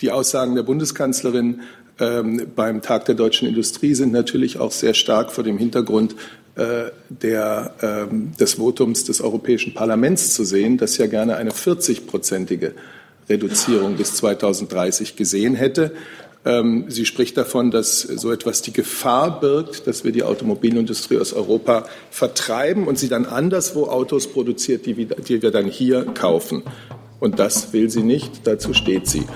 Die Aussagen der Bundeskanzlerin ähm, beim Tag der deutschen Industrie sind natürlich auch sehr stark vor dem Hintergrund äh, der, ähm, des Votums des Europäischen Parlaments zu sehen, das ja gerne eine 40-prozentige Reduzierung bis 2030 gesehen hätte. Ähm, sie spricht davon, dass so etwas die Gefahr birgt, dass wir die Automobilindustrie aus Europa vertreiben und sie dann anderswo Autos produziert, die wir dann hier kaufen. Und das will sie nicht, dazu steht sie.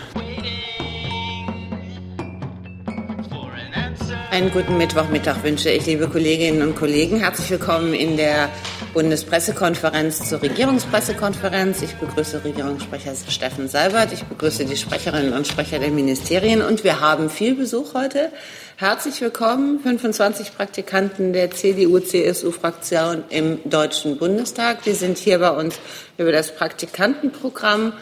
Einen guten Mittwochmittag wünsche ich, liebe Kolleginnen und Kollegen. Herzlich willkommen in der Bundespressekonferenz zur Regierungspressekonferenz. Ich begrüße Regierungssprecher Steffen Seibert. Ich begrüße die Sprecherinnen und Sprecher der Ministerien. Und wir haben viel Besuch heute. Herzlich willkommen, 25 Praktikanten der CDU-CSU-Fraktion im Deutschen Bundestag. Die sind hier bei uns über das Praktikantenprogramm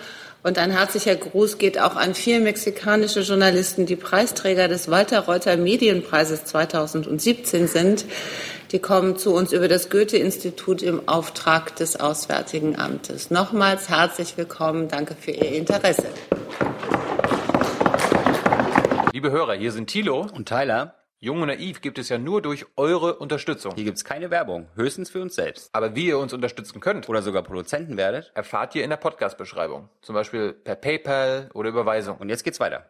und ein herzlicher Gruß geht auch an vier mexikanische Journalisten, die Preisträger des Walter Reuter Medienpreises 2017 sind. Die kommen zu uns über das Goethe-Institut im Auftrag des Auswärtigen Amtes. Nochmals herzlich willkommen. Danke für Ihr Interesse. Liebe Hörer, hier sind Thilo und Tyler. Jung und Naiv gibt es ja nur durch eure Unterstützung. Hier gibt es keine Werbung, höchstens für uns selbst. Aber wie ihr uns unterstützen könnt oder sogar Produzenten werdet, erfahrt ihr in der Podcast-Beschreibung. Zum Beispiel per PayPal oder Überweisung. Und jetzt geht's weiter.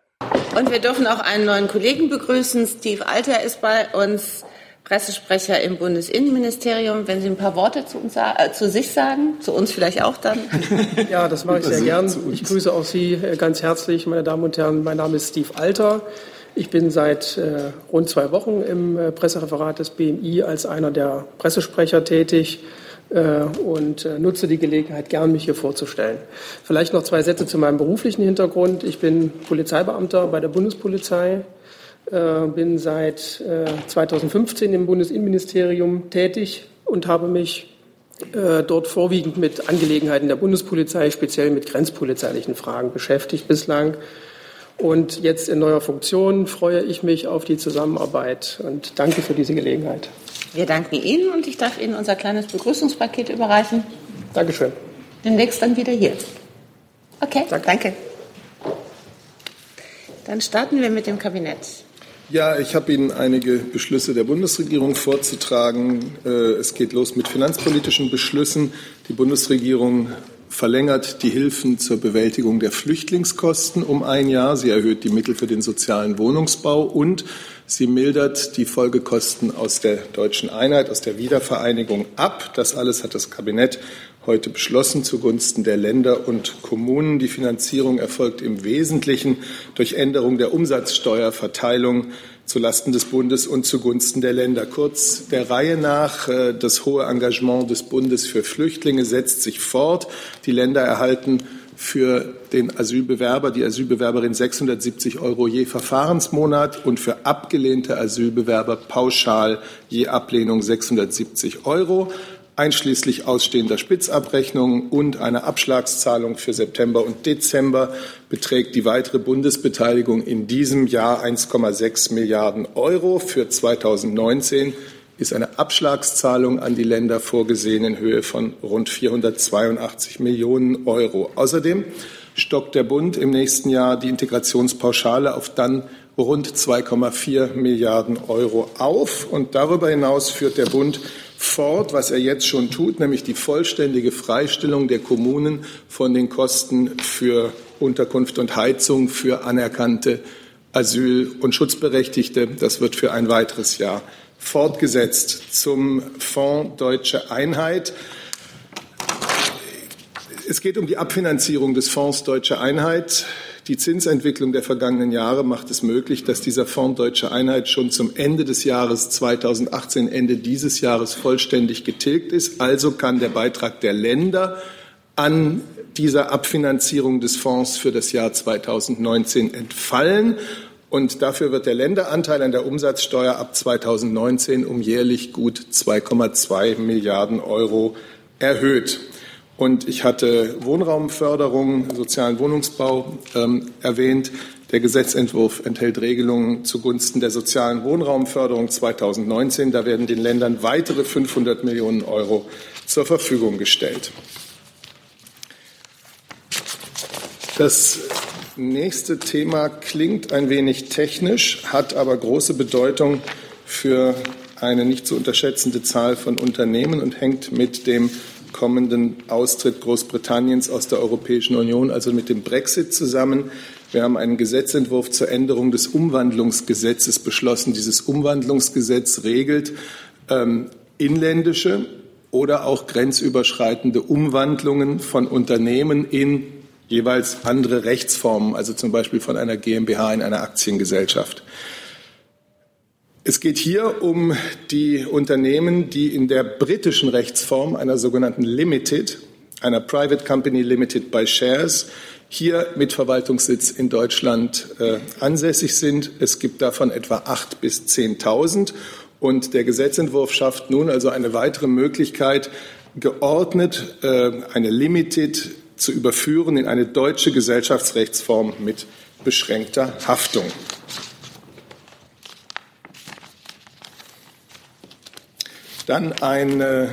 Und wir dürfen auch einen neuen Kollegen begrüßen. Steve Alter ist bei uns. Pressesprecher im Bundesinnenministerium. Wenn Sie ein paar Worte zu, uns, äh, zu sich sagen, zu uns vielleicht auch dann. Ja, das mache ich sehr gern. Ich grüße auch Sie äh, ganz herzlich, meine Damen und Herren. Mein Name ist Steve Alter. Ich bin seit äh, rund zwei Wochen im äh, Pressereferat des BMI als einer der Pressesprecher tätig äh, und äh, nutze die Gelegenheit gern, mich hier vorzustellen. Vielleicht noch zwei Sätze zu meinem beruflichen Hintergrund. Ich bin Polizeibeamter bei der Bundespolizei, äh, bin seit 2015 äh, im Bundesinnenministerium tätig und habe mich dort vorwiegend mit Angelegenheiten der Bundespolizei, speziell mit grenzpolizeilichen Fragen beschäftigt bislang. Und jetzt in neuer Funktion freue ich mich auf die Zusammenarbeit und danke für diese Gelegenheit. Wir danken Ihnen und ich darf Ihnen unser kleines Begrüßungspaket überreichen. Dankeschön. Demnächst dann wieder hier. Okay, danke. danke. Dann starten wir mit dem Kabinett. Ja, ich habe Ihnen einige Beschlüsse der Bundesregierung vorzutragen. Äh, es geht los mit finanzpolitischen Beschlüssen. Die Bundesregierung verlängert die Hilfen zur Bewältigung der Flüchtlingskosten um ein Jahr. Sie erhöht die Mittel für den sozialen Wohnungsbau und sie mildert die Folgekosten aus der deutschen Einheit, aus der Wiedervereinigung ab. Das alles hat das Kabinett heute beschlossen zugunsten der Länder und Kommunen. Die Finanzierung erfolgt im Wesentlichen durch Änderung der Umsatzsteuerverteilung zulasten des Bundes und zugunsten der Länder. Kurz der Reihe nach, äh, das hohe Engagement des Bundes für Flüchtlinge setzt sich fort. Die Länder erhalten für den Asylbewerber, die Asylbewerberin 670 Euro je Verfahrensmonat und für abgelehnte Asylbewerber pauschal je Ablehnung 670 Euro einschließlich ausstehender Spitzabrechnungen und einer Abschlagszahlung für September und Dezember beträgt die weitere Bundesbeteiligung in diesem Jahr 1,6 Milliarden Euro. Für 2019 ist eine Abschlagszahlung an die Länder vorgesehen in Höhe von rund 482 Millionen Euro. Außerdem stockt der Bund im nächsten Jahr die Integrationspauschale auf dann rund 2,4 Milliarden Euro auf. Und darüber hinaus führt der Bund fort, was er jetzt schon tut, nämlich die vollständige Freistellung der Kommunen von den Kosten für Unterkunft und Heizung für anerkannte Asyl- und Schutzberechtigte. Das wird für ein weiteres Jahr fortgesetzt. Zum Fonds Deutsche Einheit. Es geht um die Abfinanzierung des Fonds Deutsche Einheit. Die Zinsentwicklung der vergangenen Jahre macht es möglich, dass dieser Fonds Deutsche Einheit schon zum Ende des Jahres 2018, Ende dieses Jahres vollständig getilgt ist. Also kann der Beitrag der Länder an dieser Abfinanzierung des Fonds für das Jahr 2019 entfallen. Und dafür wird der Länderanteil an der Umsatzsteuer ab 2019 um jährlich gut 2,2 Milliarden Euro erhöht. Und ich hatte Wohnraumförderung, sozialen Wohnungsbau ähm, erwähnt. Der Gesetzentwurf enthält Regelungen zugunsten der sozialen Wohnraumförderung 2019. Da werden den Ländern weitere 500 Millionen Euro zur Verfügung gestellt. Das nächste Thema klingt ein wenig technisch, hat aber große Bedeutung für eine nicht zu unterschätzende Zahl von Unternehmen und hängt mit dem kommenden Austritt Großbritanniens aus der Europäischen Union, also mit dem Brexit zusammen. Wir haben einen Gesetzentwurf zur Änderung des Umwandlungsgesetzes beschlossen. Dieses Umwandlungsgesetz regelt ähm, inländische oder auch grenzüberschreitende Umwandlungen von Unternehmen in jeweils andere Rechtsformen, also zum Beispiel von einer GmbH in eine Aktiengesellschaft. Es geht hier um die Unternehmen, die in der britischen Rechtsform einer sogenannten Limited, einer Private Company Limited by Shares, hier mit Verwaltungssitz in Deutschland äh, ansässig sind. Es gibt davon etwa acht bis zehntausend. Und der Gesetzentwurf schafft nun also eine weitere Möglichkeit, geordnet äh, eine Limited zu überführen in eine deutsche Gesellschaftsrechtsform mit beschränkter Haftung. Dann eine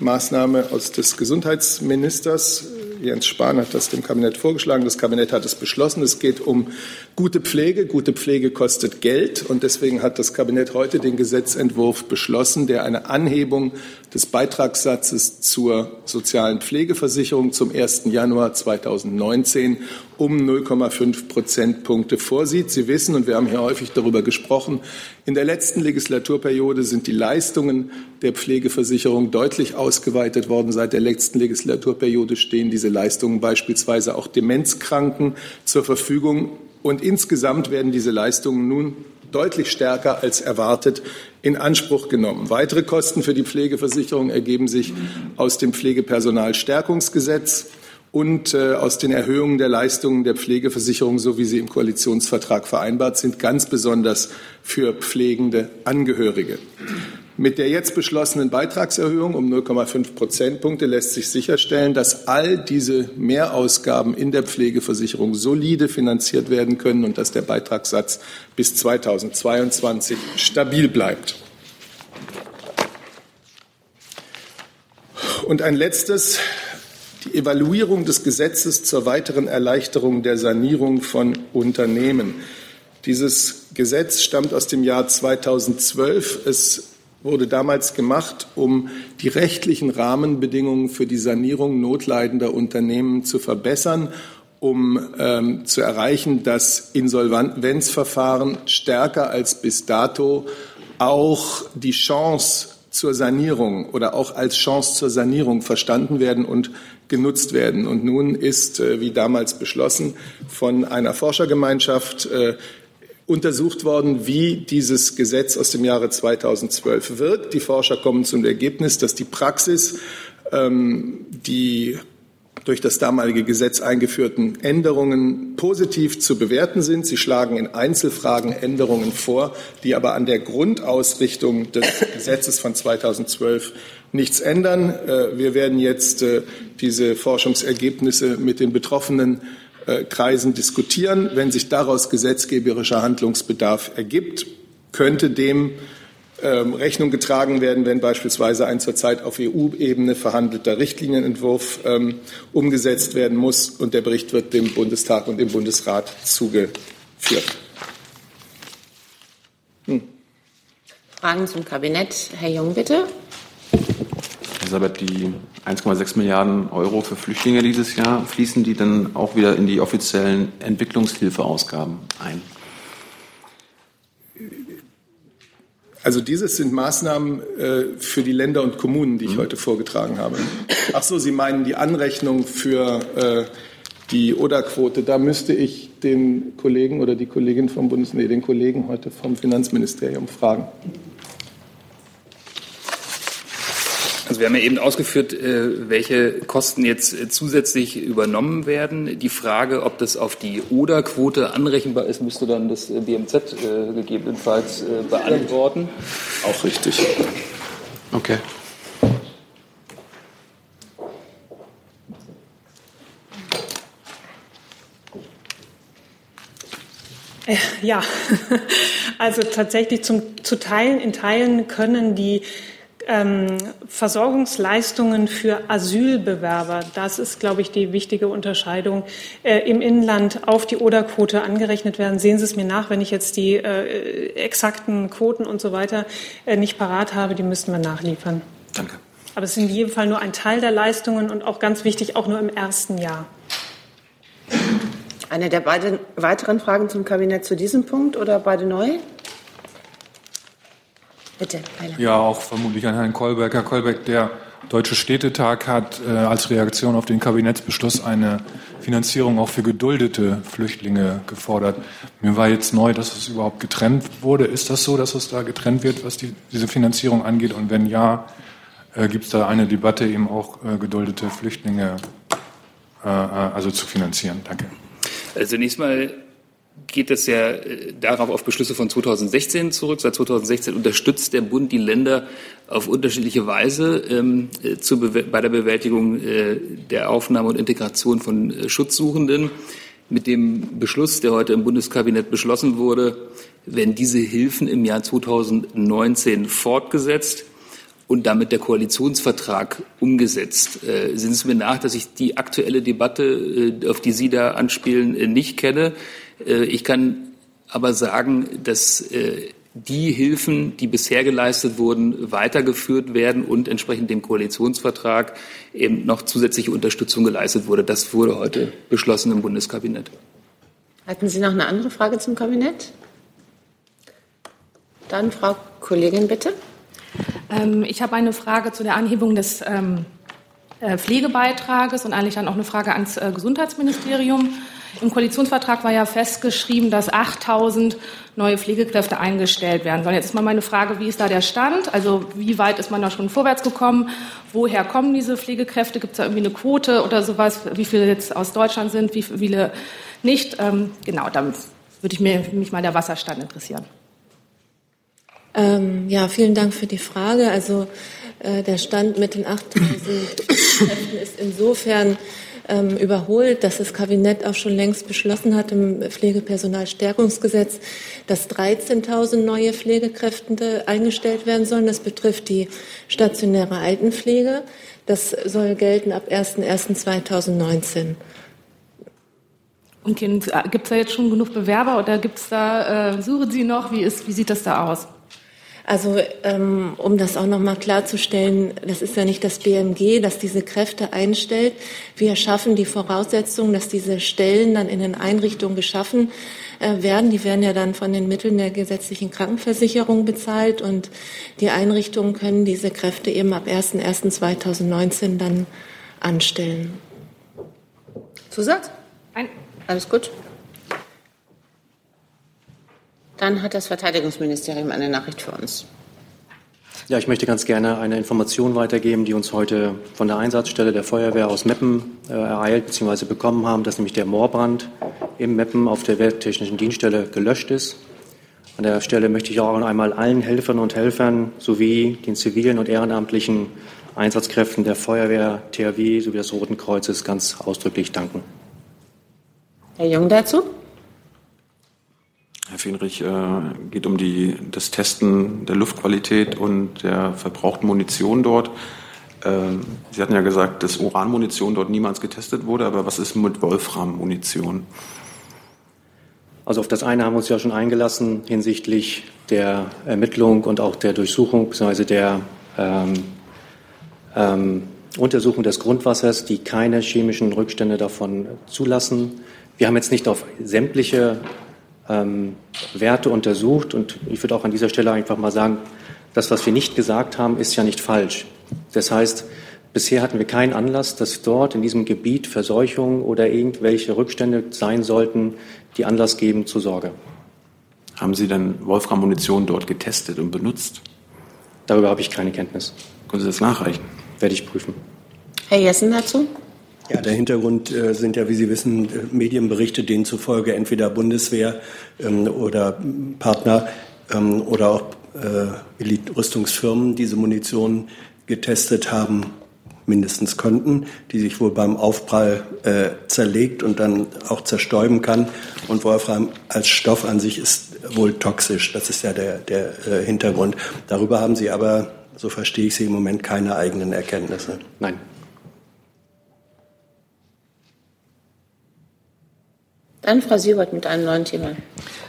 Maßnahme aus des Gesundheitsministers. Jens Spahn hat das dem Kabinett vorgeschlagen. Das Kabinett hat es beschlossen. Es geht um gute Pflege. Gute Pflege kostet Geld. Und deswegen hat das Kabinett heute den Gesetzentwurf beschlossen, der eine Anhebung des Beitragssatzes zur sozialen Pflegeversicherung zum 1. Januar 2019 um 0,5 Prozentpunkte vorsieht. Sie wissen, und wir haben hier häufig darüber gesprochen, in der letzten Legislaturperiode sind die Leistungen der Pflegeversicherung deutlich ausgeweitet worden. Seit der letzten Legislaturperiode stehen diese Leistungen beispielsweise auch Demenzkranken zur Verfügung. Und insgesamt werden diese Leistungen nun deutlich stärker als erwartet in Anspruch genommen. Weitere Kosten für die Pflegeversicherung ergeben sich aus dem Pflegepersonalstärkungsgesetz und äh, aus den Erhöhungen der Leistungen der Pflegeversicherung, so wie sie im Koalitionsvertrag vereinbart sind, ganz besonders für pflegende Angehörige. Mit der jetzt beschlossenen Beitragserhöhung um 0,5 Prozentpunkte lässt sich sicherstellen, dass all diese Mehrausgaben in der Pflegeversicherung solide finanziert werden können und dass der Beitragssatz bis 2022 stabil bleibt. Und ein letztes die Evaluierung des Gesetzes zur weiteren Erleichterung der Sanierung von Unternehmen. Dieses Gesetz stammt aus dem Jahr 2012. Es wurde damals gemacht, um die rechtlichen Rahmenbedingungen für die Sanierung notleidender Unternehmen zu verbessern, um ähm, zu erreichen, dass Insolvenzverfahren stärker als bis dato auch die Chance zur Sanierung oder auch als Chance zur Sanierung verstanden werden und genutzt werden. Und nun ist, äh, wie damals beschlossen, von einer Forschergemeinschaft äh, untersucht worden, wie dieses Gesetz aus dem Jahre 2012 wirkt. Die Forscher kommen zum Ergebnis, dass die Praxis, ähm, die durch das damalige Gesetz eingeführten Änderungen positiv zu bewerten sind. Sie schlagen in Einzelfragen Änderungen vor, die aber an der Grundausrichtung des Gesetzes von 2012 nichts ändern. Äh, wir werden jetzt äh, diese Forschungsergebnisse mit den betroffenen äh, Kreisen diskutieren. Wenn sich daraus gesetzgeberischer Handlungsbedarf ergibt, könnte dem ähm, Rechnung getragen werden, wenn beispielsweise ein zurzeit auf EU-Ebene verhandelter Richtlinienentwurf ähm, umgesetzt werden muss. Und der Bericht wird dem Bundestag und dem Bundesrat zugeführt. Hm. Fragen zum Kabinett. Herr Jung, bitte. Sabat, die 1,6 Milliarden Euro für Flüchtlinge dieses Jahr, fließen die dann auch wieder in die offiziellen Entwicklungshilfeausgaben ein? Also dieses sind Maßnahmen äh, für die Länder und Kommunen, die ich mhm. heute vorgetragen habe. Ach so, Sie meinen die Anrechnung für äh, die ODA-Quote. Da müsste ich den Kollegen oder die Kollegin vom Bundes, nee, den Kollegen heute vom Finanzministerium fragen. Also wir haben ja eben ausgeführt, äh, welche Kosten jetzt äh, zusätzlich übernommen werden. Die Frage, ob das auf die Oder-Quote anrechenbar ist, müsste dann das äh, BMZ gegebenenfalls beantworten. Auch richtig. Okay. Ja, also tatsächlich zum, zu Teilen, in Teilen können die ähm, Versorgungsleistungen für Asylbewerber, das ist, glaube ich, die wichtige Unterscheidung, äh, im Inland auf die Oderquote angerechnet werden. Sehen Sie es mir nach, wenn ich jetzt die äh, exakten Quoten und so weiter äh, nicht parat habe, die müssten wir nachliefern. Danke. Aber es ist in jedem Fall nur ein Teil der Leistungen und auch ganz wichtig, auch nur im ersten Jahr. Eine der beiden weiteren Fragen zum Kabinett zu diesem Punkt oder beide neu? Bitte, Heiler. Ja, auch vermutlich an Herrn Kolberg. Herr Kolberg, der Deutsche Städtetag hat äh, als Reaktion auf den Kabinettsbeschluss eine Finanzierung auch für geduldete Flüchtlinge gefordert. Mir war jetzt neu, dass es überhaupt getrennt wurde. Ist das so, dass es da getrennt wird, was die, diese Finanzierung angeht? Und wenn ja, äh, gibt es da eine Debatte, eben auch äh, geduldete Flüchtlinge äh, äh, also zu finanzieren? Danke. Also zunächst mal geht es ja äh, darauf auf Beschlüsse von 2016 zurück. Seit 2016 unterstützt der Bund die Länder auf unterschiedliche Weise ähm, äh, zu, bei der Bewältigung äh, der Aufnahme und Integration von äh, Schutzsuchenden. Mit dem Beschluss, der heute im Bundeskabinett beschlossen wurde, werden diese Hilfen im Jahr 2019 fortgesetzt und damit der Koalitionsvertrag umgesetzt. Äh, sehen Sie mir nach, dass ich die aktuelle Debatte, äh, auf die Sie da anspielen, nicht kenne. Äh, ich kann aber sagen, dass äh, die Hilfen, die bisher geleistet wurden, weitergeführt werden und entsprechend dem Koalitionsvertrag eben noch zusätzliche Unterstützung geleistet wurde. Das wurde heute beschlossen im Bundeskabinett. Hatten Sie noch eine andere Frage zum Kabinett? Dann Frau Kollegin, bitte. Ähm, ich habe eine Frage zu der Anhebung des ähm, äh, Pflegebeitrages und eigentlich dann auch eine Frage ans Gesundheitsministerium. Im Koalitionsvertrag war ja festgeschrieben, dass 8000 neue Pflegekräfte eingestellt werden sollen. Jetzt ist mal meine Frage, wie ist da der Stand? Also wie weit ist man da schon vorwärts gekommen? Woher kommen diese Pflegekräfte? Gibt es da irgendwie eine Quote oder sowas? Wie viele jetzt aus Deutschland sind, wie viele nicht? Ähm, genau, dann würde ich mir, mich mal der Wasserstand interessieren. Ähm, ja, vielen Dank für die Frage. Also äh, der Stand mit den 8000 Pflegekräften ist insofern ähm, überholt, dass das Kabinett auch schon längst beschlossen hat im Pflegepersonalstärkungsgesetz, dass 13.000 neue Pflegekräfte eingestellt werden sollen. Das betrifft die stationäre Altenpflege. Das soll gelten ab 01.01.2019. Und gibt es da jetzt schon genug Bewerber oder gibt's da, äh, suchen Sie noch? Wie, ist, wie sieht das da aus? Also ähm, um das auch noch mal klarzustellen, das ist ja nicht das BMG, das diese Kräfte einstellt. Wir schaffen die Voraussetzungen, dass diese Stellen dann in den Einrichtungen geschaffen äh, werden. Die werden ja dann von den Mitteln der gesetzlichen Krankenversicherung bezahlt und die Einrichtungen können diese Kräfte eben ab 01.01.2019 dann anstellen. Zusatz? Nein. Alles gut? Dann hat das Verteidigungsministerium eine Nachricht für uns. Ja, ich möchte ganz gerne eine Information weitergeben, die uns heute von der Einsatzstelle der Feuerwehr aus Meppen äh, ereilt bzw. bekommen haben, dass nämlich der Moorbrand im Meppen auf der Welttechnischen Dienststelle gelöscht ist. An der Stelle möchte ich auch einmal allen Helfern und Helfern sowie den zivilen und ehrenamtlichen Einsatzkräften der Feuerwehr, THW sowie des Roten Kreuzes ganz ausdrücklich danken. Herr Jung dazu? Herr Fenrich, äh, geht um die, das Testen der Luftqualität und der verbrauchten Munition dort. Ähm, Sie hatten ja gesagt, dass Uranmunition dort niemals getestet wurde, aber was ist mit Wolfram-Munition? Also auf das eine haben wir uns ja schon eingelassen hinsichtlich der Ermittlung und auch der Durchsuchung bzw. der ähm, ähm, Untersuchung des Grundwassers, die keine chemischen Rückstände davon zulassen. Wir haben jetzt nicht auf sämtliche ähm, Werte untersucht. Und ich würde auch an dieser Stelle einfach mal sagen, das, was wir nicht gesagt haben, ist ja nicht falsch. Das heißt, bisher hatten wir keinen Anlass, dass dort in diesem Gebiet Verseuchungen oder irgendwelche Rückstände sein sollten, die Anlass geben zur Sorge. Haben Sie denn Wolfram-Munition dort getestet und benutzt? Darüber habe ich keine Kenntnis. Können Sie das nachreichen? Werde ich prüfen. Herr Jessen dazu? Ja, der Hintergrund äh, sind ja, wie Sie wissen, äh, Medienberichte, denen zufolge entweder Bundeswehr ähm, oder Partner ähm, oder auch äh, Rüstungsfirmen diese Munition getestet haben, mindestens könnten, die sich wohl beim Aufprall zerlegt und dann auch zerstäuben kann. Und Wolfram als Stoff an sich ist wohl toxisch. Das ist ja der, der Hintergrund. Darüber haben Sie aber so verstehe ich Sie im Moment, keine eigenen Erkenntnisse. Nein. Dann Frau Siebert mit einem neuen Thema.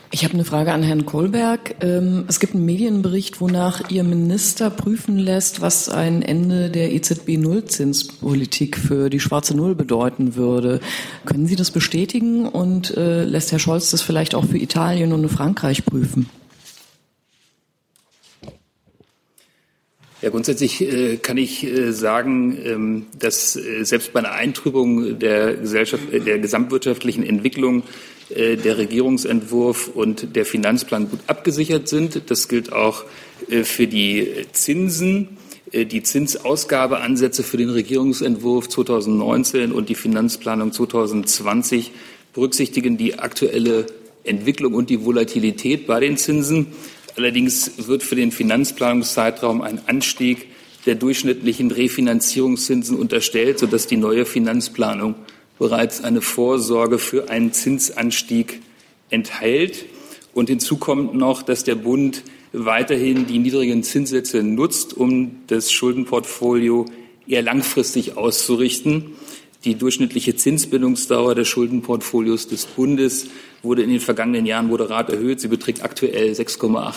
Ich habe eine Frage an Herrn Kohlberg. Ähm, es gibt einen Medienbericht, wonach Ihr Minister prüfen lässt, was ein Ende der EZB-Nullzinspolitik für die schwarze Null bedeuten würde. Können Sie das bestätigen und äh, lässt Herr Scholz das vielleicht auch für Italien und Frankreich prüfen? Ja, grundsätzlich äh, kann ich äh, sagen, ähm, dass äh, selbst bei einer Eintrübung der, Gesellschaft, äh, der gesamtwirtschaftlichen Entwicklung äh, der Regierungsentwurf und der Finanzplan gut abgesichert sind. Das gilt auch äh, für die Zinsen. Die Zinsausgabeansätze für den Regierungsentwurf 2019 und die Finanzplanung 2020 berücksichtigen die aktuelle Entwicklung und die Volatilität bei den Zinsen. Allerdings wird für den Finanzplanungszeitraum ein Anstieg der durchschnittlichen Refinanzierungszinsen unterstellt, sodass die neue Finanzplanung bereits eine Vorsorge für einen Zinsanstieg enthält. Und hinzu kommt noch, dass der Bund weiterhin die niedrigen Zinssätze nutzt, um das Schuldenportfolio eher langfristig auszurichten. Die durchschnittliche Zinsbindungsdauer des Schuldenportfolios des Bundes wurde in den vergangenen Jahren moderat erhöht. Sie beträgt aktuell 6,8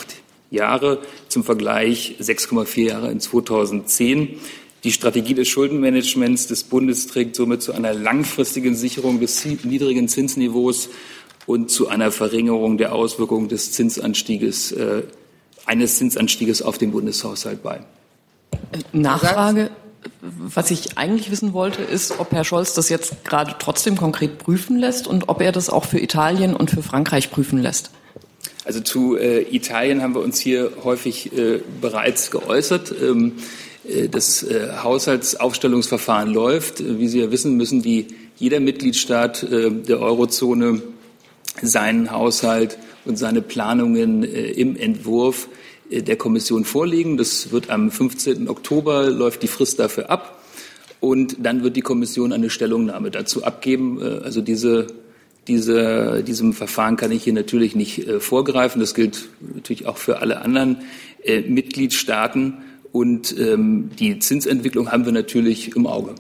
Jahre, zum Vergleich 6,4 Jahre in 2010. Die Strategie des Schuldenmanagements des Bundes trägt somit zu einer langfristigen Sicherung des niedrigen Zinsniveaus und zu einer Verringerung der Auswirkungen des Zinsanstieges, äh, eines Zinsanstieges auf den Bundeshaushalt bei. Nachfrage. Was ich eigentlich wissen wollte, ist, ob Herr Scholz das jetzt gerade trotzdem konkret prüfen lässt und ob er das auch für Italien und für Frankreich prüfen lässt. Also zu äh, Italien haben wir uns hier häufig äh, bereits geäußert. Ähm, äh, das äh, Haushaltsaufstellungsverfahren läuft. Wie Sie ja wissen, müssen die, jeder Mitgliedstaat äh, der Eurozone seinen Haushalt und seine Planungen äh, im Entwurf äh, der Kommission vorlegen. Das wird am 15. Oktober, läuft die Frist dafür ab. Und dann wird die Kommission eine Stellungnahme dazu abgeben. Äh, also diese, diese, diesem Verfahren kann ich hier natürlich nicht äh, vorgreifen. Das gilt natürlich auch für alle anderen Mitgliedstaaten. Und ähm, die Zinsentwicklung haben wir natürlich im Auge.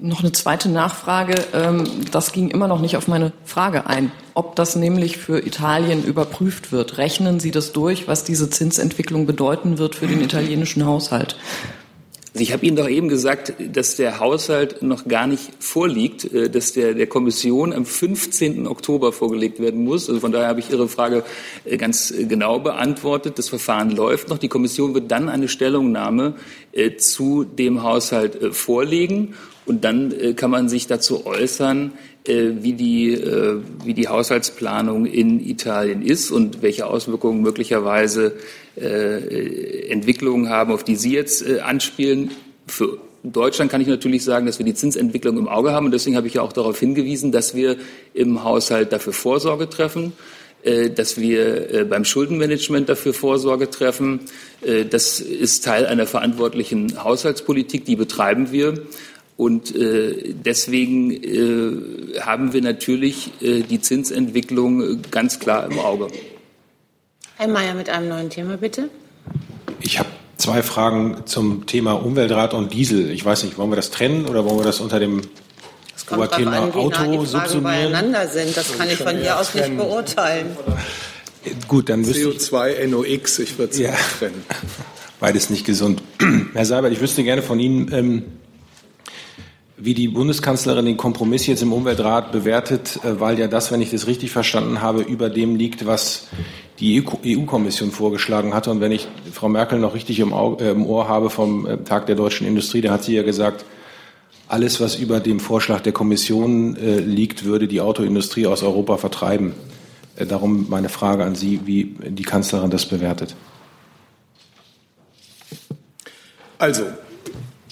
Noch eine zweite Nachfrage. Ähm, das ging immer noch nicht auf meine Frage ein, ob das nämlich für Italien überprüft wird. Rechnen Sie das durch, was diese Zinsentwicklung bedeuten wird für den italienischen Haushalt? Ich habe Ihnen doch eben gesagt, dass der Haushalt noch gar nicht vorliegt, äh, dass der der Kommission am 15. Oktober vorgelegt werden muss. Also von daher habe ich Ihre Frage äh, ganz äh, genau beantwortet. Das Verfahren läuft noch. Die Kommission wird dann eine Stellungnahme zu dem Haushalt vorlegen und dann kann man sich dazu äußern, wie die, wie die Haushaltsplanung in Italien ist und welche Auswirkungen möglicherweise äh, Entwicklungen haben, auf die Sie jetzt äh, anspielen. Für Deutschland kann ich natürlich sagen, dass wir die Zinsentwicklung im Auge haben. Und deswegen habe ich ja auch darauf hingewiesen, dass wir im Haushalt dafür Vorsorge treffen, äh, dass wir beim Schuldenmanagement dafür Vorsorge treffen. Das ist Teil einer verantwortlichen Haushaltspolitik, die betreiben wir. Und deswegen haben wir natürlich die Zinsentwicklung ganz klar im Auge. Herr Mayer mit einem neuen Thema, bitte. Ich habe zwei Fragen zum Thema Umweltrat und Diesel. Ich weiß nicht, wollen wir das trennen oder wollen wir das unter dem das kommt Oberthema an, wie Auto nah die Fragen beieinander sind. Das kann ich von hier aus nicht beurteilen. Gut, dann müsste CO2, NOx, ich würde es ja. trennen. Beides nicht gesund. Herr Seibert, ich wüsste gerne von Ihnen, ähm, wie die Bundeskanzlerin den Kompromiss jetzt im Umweltrat bewertet, äh, weil ja das, wenn ich das richtig verstanden habe, über dem liegt, was die EU-Kommission vorgeschlagen hatte. Und wenn ich Frau Merkel noch richtig im, äh, Ohr habe vom äh, Tag der deutschen Industrie, da hat sie ja gesagt, alles, was über dem Vorschlag der Kommission liegt, würde die Autoindustrie aus Europa vertreiben. Darum meine Frage an Sie, wie die Kanzlerin das bewertet. Also,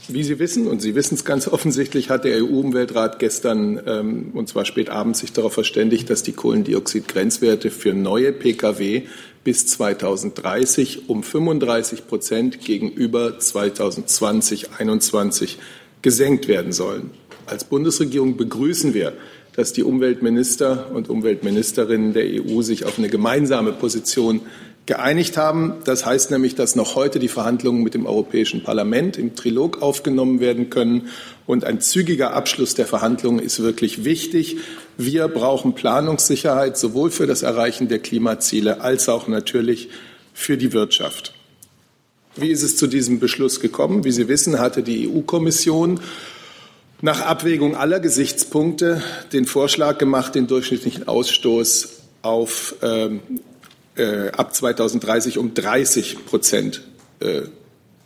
wie Sie wissen, und Sie wissen es ganz offensichtlich, hat der EU-Umweltrat gestern, ähm, und zwar spät abends, sich darauf verständigt, dass die Kohlendioxid-Grenzwerte für neue Pkw bis 2030 um 35 Prozent gegenüber 2020, 2021 gesenkt werden sollen. Als Bundesregierung begrüßen wir, dass die Umweltminister und Umweltministerinnen der EU sich auf eine gemeinsame Position geeinigt haben. Das heißt nämlich, dass noch heute die Verhandlungen mit dem Europäischen Parlament im Trilog aufgenommen werden können. Und ein zügiger Abschluss der Verhandlungen ist wirklich wichtig. Wir brauchen Planungssicherheit sowohl für das Erreichen der Klimaziele als auch natürlich für die Wirtschaft. Wie ist es zu diesem Beschluss gekommen? Wie Sie wissen, hatte die EU-Kommission nach Abwägung aller Gesichtspunkte den Vorschlag gemacht, den durchschnittlichen Ausstoß auf ähm, äh, ab 2030 um 30 Prozent äh,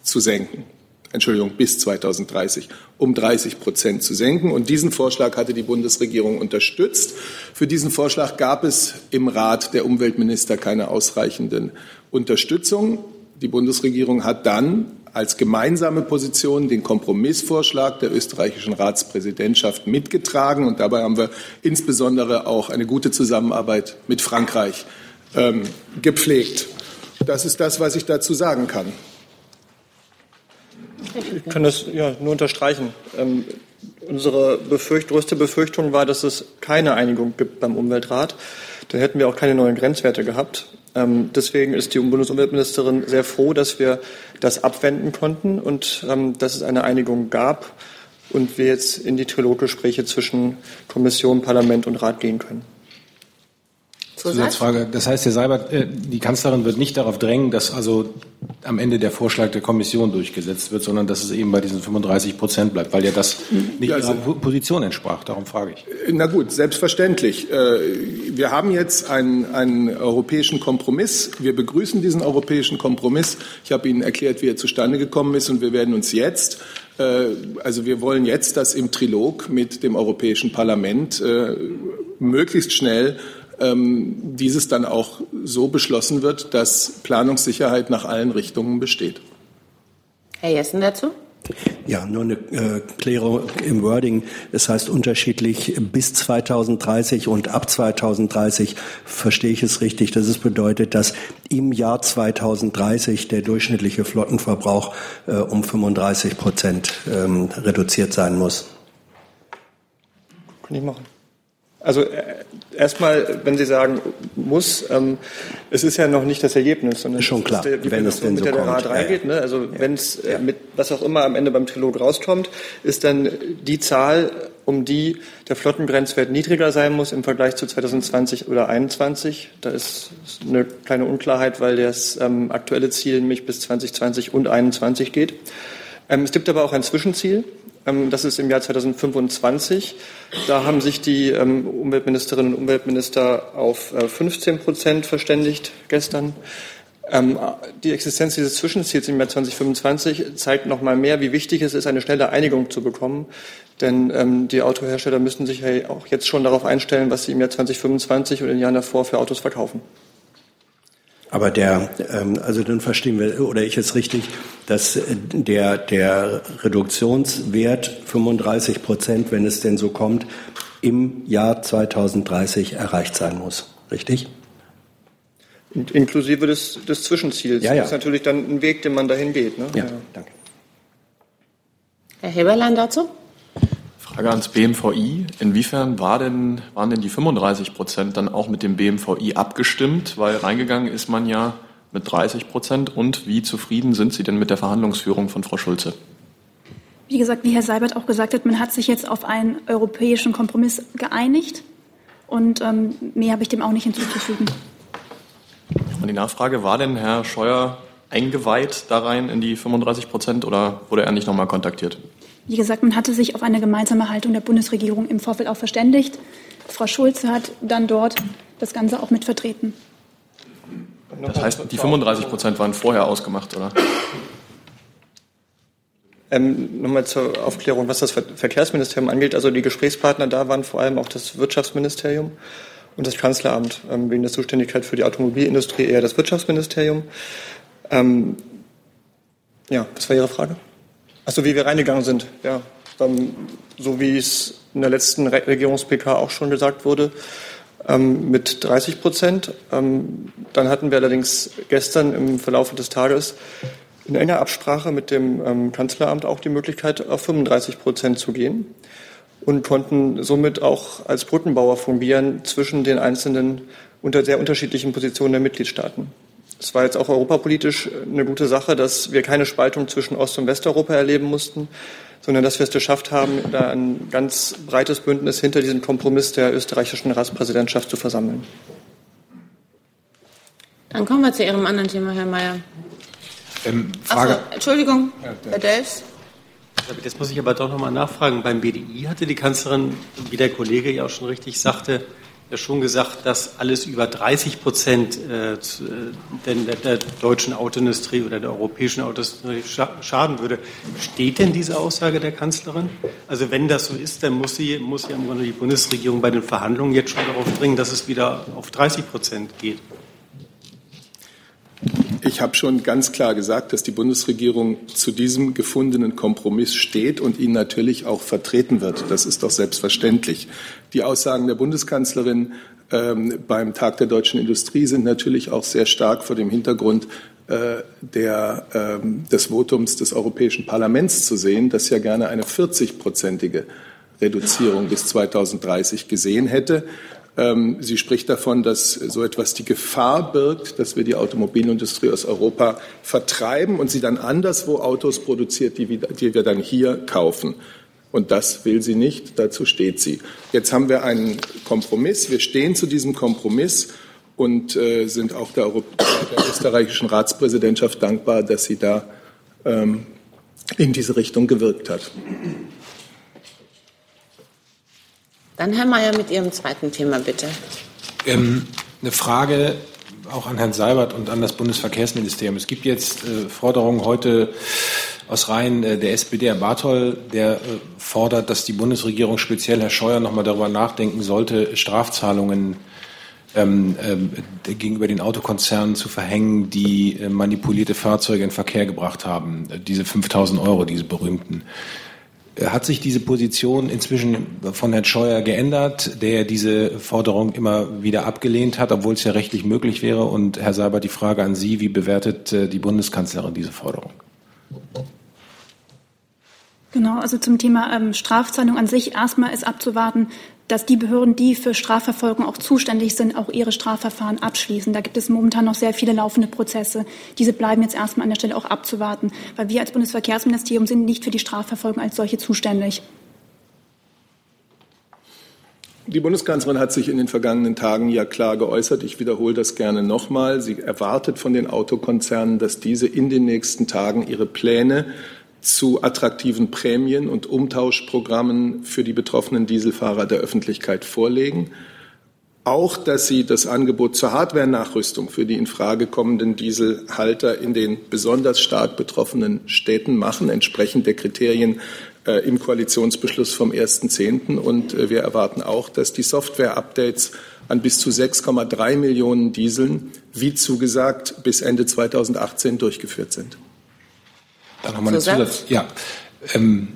zu senken. Entschuldigung, bis 2030 um 30 Prozent zu senken. Und diesen Vorschlag hatte die Bundesregierung unterstützt. Für diesen Vorschlag gab es im Rat der Umweltminister keine ausreichenden Unterstützung. Die Bundesregierung hat dann als gemeinsame Position den Kompromissvorschlag der österreichischen Ratspräsidentschaft mitgetragen. Und dabei haben wir insbesondere auch eine gute Zusammenarbeit mit Frankreich ähm, gepflegt. Das ist das, was ich dazu sagen kann. Ich kann das ja, nur unterstreichen. Ähm, unsere Befürcht größte Befürchtung war, dass es keine Einigung gibt beim Umweltrat. Dann hätten wir auch keine neuen Grenzwerte gehabt. Ähm, deswegen ist die Bundesumweltministerin sehr froh, dass wir das abwenden konnten und ähm, dass es eine Einigung gab und wir jetzt in die Triloggespräche zwischen Kommission, Parlament und Rat gehen können. Zusatzfrage. Das heißt, Herr Seibert, äh, die Kanzlerin wird nicht darauf drängen, dass also am Ende der Vorschlag der Kommission durchgesetzt wird, sondern dass es eben bei diesen 35 Prozent bleibt, weil ja das nicht ja, also, Ihrer Position entsprach. Darum frage ich. Äh, na gut, selbstverständlich. Äh, wir haben jetzt einen, einen europäischen Kompromiss. Wir begrüßen diesen europäischen Kompromiss. Ich habe Ihnen erklärt, wie er zustande gekommen ist, und wir werden uns jetzt also wir wollen jetzt, dass im Trilog mit dem Europäischen Parlament möglichst schnell dieses dann auch so beschlossen wird, dass Planungssicherheit nach allen Richtungen besteht. Herr Jessen dazu? Ja, nur eine äh, Klärung im Wording. Es heißt unterschiedlich bis 2030 und ab 2030 verstehe ich es richtig, dass es bedeutet, dass im Jahr 2030 der durchschnittliche Flottenverbrauch äh, um 35 Prozent ähm, reduziert sein muss. Kann ich machen. Also äh, erstmal, wenn Sie sagen muss, ähm, es ist ja noch nicht das Ergebnis, sondern schon klar, der, wenn es denn so mit der Rat reingeht. Ne? Also ja. wenn es äh, mit was auch immer am Ende beim Trilog rauskommt, ist dann die Zahl, um die der Flottengrenzwert niedriger sein muss im Vergleich zu 2020 oder 2021. Da ist eine kleine Unklarheit, weil das ähm, aktuelle Ziel nämlich bis 2020 und 2021 geht. Ähm, es gibt aber auch ein Zwischenziel. Ähm, das ist im Jahr 2025. Da haben sich die ähm, Umweltministerinnen und Umweltminister auf 15 äh, Prozent verständigt gestern. Ähm, die Existenz dieses Zwischenziels im Jahr 2025 zeigt noch mal mehr, wie wichtig es ist, eine schnelle Einigung zu bekommen. Denn die Autohersteller müssen sich ja auch jetzt schon darauf einstellen, was sie im Jahr 2025 und in den Jahren davor für Autos verkaufen. Aber der, ähm, also dann verstehen wir, oder ich es richtig, dass der, der Reduktionswert 35 Prozent, wenn es denn so kommt, im Jahr 2030 erreicht sein muss. Richtig? Inklusive des, des Zwischenziels. Ja, ja. Das ist natürlich dann ein Weg, den man dahin geht. Ne? Ja, ja. danke. Herr Heberlein dazu? Frage ans BMVI. Inwiefern war denn, waren denn die 35 Prozent dann auch mit dem BMVI abgestimmt? Weil reingegangen ist man ja mit 30 Prozent. Und wie zufrieden sind Sie denn mit der Verhandlungsführung von Frau Schulze? Wie gesagt, wie Herr Seibert auch gesagt hat, man hat sich jetzt auf einen europäischen Kompromiss geeinigt. Und ähm, mehr habe ich dem auch nicht hinzuzufügen. Und die Nachfrage, war denn Herr Scheuer eingeweiht da rein in die 35 Prozent oder wurde er nicht nochmal kontaktiert? Wie gesagt, man hatte sich auf eine gemeinsame Haltung der Bundesregierung im Vorfeld auch verständigt. Frau Schulze hat dann dort das Ganze auch mit vertreten. Das heißt, die 35 Prozent waren vorher ausgemacht, oder? Ähm, Nochmal zur Aufklärung, was das Verkehrsministerium angeht. Also die Gesprächspartner da waren vor allem auch das Wirtschaftsministerium und das Kanzleramt. Ähm, wegen der Zuständigkeit für die Automobilindustrie eher das Wirtschaftsministerium. Ähm, ja, was war Ihre Frage? Achso, wie wir reingegangen sind, ja. so wie es in der letzten Regierungs-PK auch schon gesagt wurde, ähm, mit 30 Prozent. Ähm, dann hatten wir allerdings gestern im Verlauf des Tages in enger Absprache mit dem ähm, Kanzleramt auch die Möglichkeit, auf 35 Prozent zu gehen und konnten somit auch als Brückenbauer fungieren zwischen den einzelnen unter sehr unterschiedlichen Positionen der Mitgliedstaaten. Es war jetzt auch europapolitisch eine gute Sache, dass wir keine Spaltung zwischen Ost- und Westeuropa erleben mussten, sondern dass wir es geschafft haben, da ein ganz breites Bündnis hinter diesem Kompromiss der österreichischen Ratspräsidentschaft zu versammeln. Dann kommen wir zu Ihrem anderen Thema, Herr Mayer. Ähm, Frage. So, Entschuldigung, Herr Delfs. Jetzt muss ich aber doch noch mal nachfragen. Beim BDI hatte die Kanzlerin, wie der Kollege ja auch schon richtig sagte, ja schon gesagt, dass alles über 30 Prozent äh, der, der, deutschen Autoindustrie oder der europäischen Autoindustrie schaden würde. Steht denn diese Aussage der Kanzlerin? Also wenn das so ist, dann muss sie, muss ja im Grunde die Bundesregierung bei den Verhandlungen jetzt schon darauf dringen, dass es wieder auf 30 Prozent geht. Ich habe schon ganz klar gesagt, dass die Bundesregierung zu diesem gefundenen Kompromiss steht und ihn natürlich auch vertreten wird. Das ist doch selbstverständlich. Die Aussagen der Bundeskanzlerin ähm, beim Tag der deutschen Industrie sind natürlich auch sehr stark vor dem Hintergrund äh, der, ähm, des Votums des Europäischen Parlaments zu sehen, das ja gerne eine 40-prozentige Reduzierung bis 2030 gesehen hätte. Ähm, sie spricht davon, dass so etwas die Gefahr birgt, dass wir die Automobilindustrie aus Europa vertreiben und sie dann anderswo Autos produziert, die wir dann hier kaufen. Und das will sie nicht, dazu steht sie. Jetzt haben wir einen Kompromiss, wir stehen zu diesem Kompromiss und äh, sind auch der, der, österreichischen Ratspräsidentschaft dankbar, dass sie da ähm, in diese Richtung gewirkt hat. Dann Herr Mayer mit Ihrem zweiten Thema, bitte. Ähm, eine Frage auch an Herrn Seibert und an das Bundesverkehrsministerium. Es gibt jetzt äh, Forderungen heute aus Reihen äh, der SPD, Herr Barthol, der äh, fordert, dass die Bundesregierung, speziell Herr Scheuer, noch mal darüber nachdenken sollte, Strafzahlungen ähm, äh, gegenüber den Autokonzernen zu verhängen, die äh, manipulierte Fahrzeuge in Verkehr gebracht haben. Diese 5000 Euro, diese berühmten. Hat sich diese Position inzwischen von Herrn Scheuer geändert, der diese Forderung immer wieder abgelehnt hat, obwohl es ja rechtlich möglich wäre? Und Herr Saber, die Frage an Sie, wie bewertet äh, die Bundeskanzlerin diese Forderung? Genau, also zum Thema ähm, Strafzahlung an sich erstmal ist abzuwarten, dass die Behörden, die für Strafverfolgung auch zuständig sind, auch ihre Strafverfahren abschließen. Da gibt es momentan noch sehr viele laufende Prozesse. Diese bleiben jetzt erstmal an der Stelle auch abzuwarten, weil wir als Bundesverkehrsministerium sind nicht für die Strafverfolgung als solche zuständig. Die Bundeskanzlerin hat sich in den vergangenen Tagen ja klar geäußert. Ich wiederhole das gerne nochmal. Sie erwartet von den Autokonzernen, dass diese in den nächsten Tagen ihre Pläne zu attraktiven Prämien und Umtauschprogrammen für die betroffenen Dieselfahrer der Öffentlichkeit vorlegen. Auch, dass sie das Angebot zur Hardware-Nachrüstung für die in Frage kommenden Dieselhalter in den besonders stark betroffenen Städten machen, entsprechend der Kriterien äh, im Koalitionsbeschluss vom 1.10. Und äh, wir erwarten auch, dass die Software-Updates an bis zu 6,3 Millionen Dieseln, wie zugesagt, bis Ende 2018 durchgeführt sind. Dann nochmal eine Zusatz. Ja. Ähm,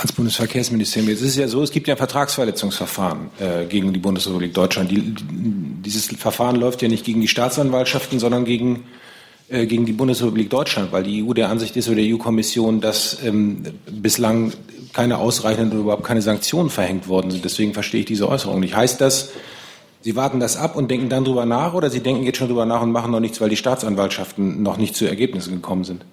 als Bundesverkehrsministerium. Jetzt ist es ja so, es gibt ja ein Vertragsverletzungsverfahren äh, gegen die Bundesrepublik Deutschland. Die, dieses Verfahren läuft ja nicht gegen die Staatsanwaltschaften, sondern gegen, äh, gegen die Bundesrepublik Deutschland, weil die EU der Ansicht ist oder die EU-Kommission, dass ähm, bislang keine ausreichenden oder überhaupt keine Sanktionen verhängt worden sind. Deswegen verstehe ich diese Äußerung nicht. Heißt das, Sie warten das ab und denken dann drüber nach oder Sie denken jetzt schon drüber nach und machen noch nichts, weil die Staatsanwaltschaften noch nicht zu Ergebnissen gekommen sind?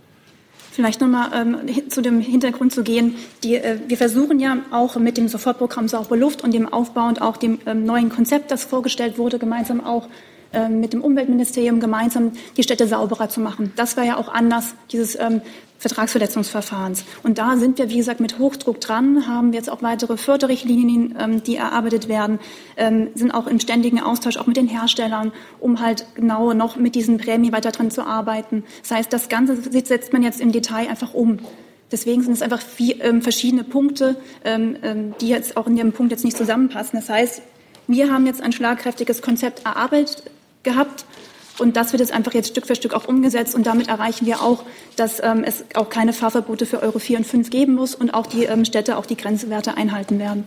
Vielleicht nochmal ähm, zu dem Hintergrund zu gehen. Die, äh, wir versuchen ja auch mit dem Sofortprogramm Saubere Luft und dem Aufbau und auch dem ähm, neuen Konzept, das vorgestellt wurde, gemeinsam auch ähm, mit dem Umweltministerium gemeinsam die Städte sauberer zu machen. Das war ja auch anders dieses ähm, Vertragsverletzungsverfahrens. Und da sind wir, wie gesagt, mit Hochdruck dran, haben jetzt auch weitere Förderrichtlinien, ähm, die erarbeitet werden, ähm, sind auch im ständigen Austausch auch mit den Herstellern, um halt genau noch mit diesen Prämien weiter dran zu arbeiten. Das heißt, das Ganze setzt man jetzt im Detail einfach um. Deswegen sind es einfach vier, ähm, verschiedene Punkte, ähm, ähm, die jetzt auch in dem Punkt jetzt nicht zusammenpassen. Das heißt, wir haben jetzt ein schlagkräftiges Konzept erarbeitet gehabt und das wird jetzt einfach jetzt Stück für Stück auch umgesetzt. Und damit erreichen wir auch, dass ähm, es auch keine Fahrverbote für Euro 4 und 5 geben muss und auch die ähm, Städte auch die Grenzwerte einhalten werden.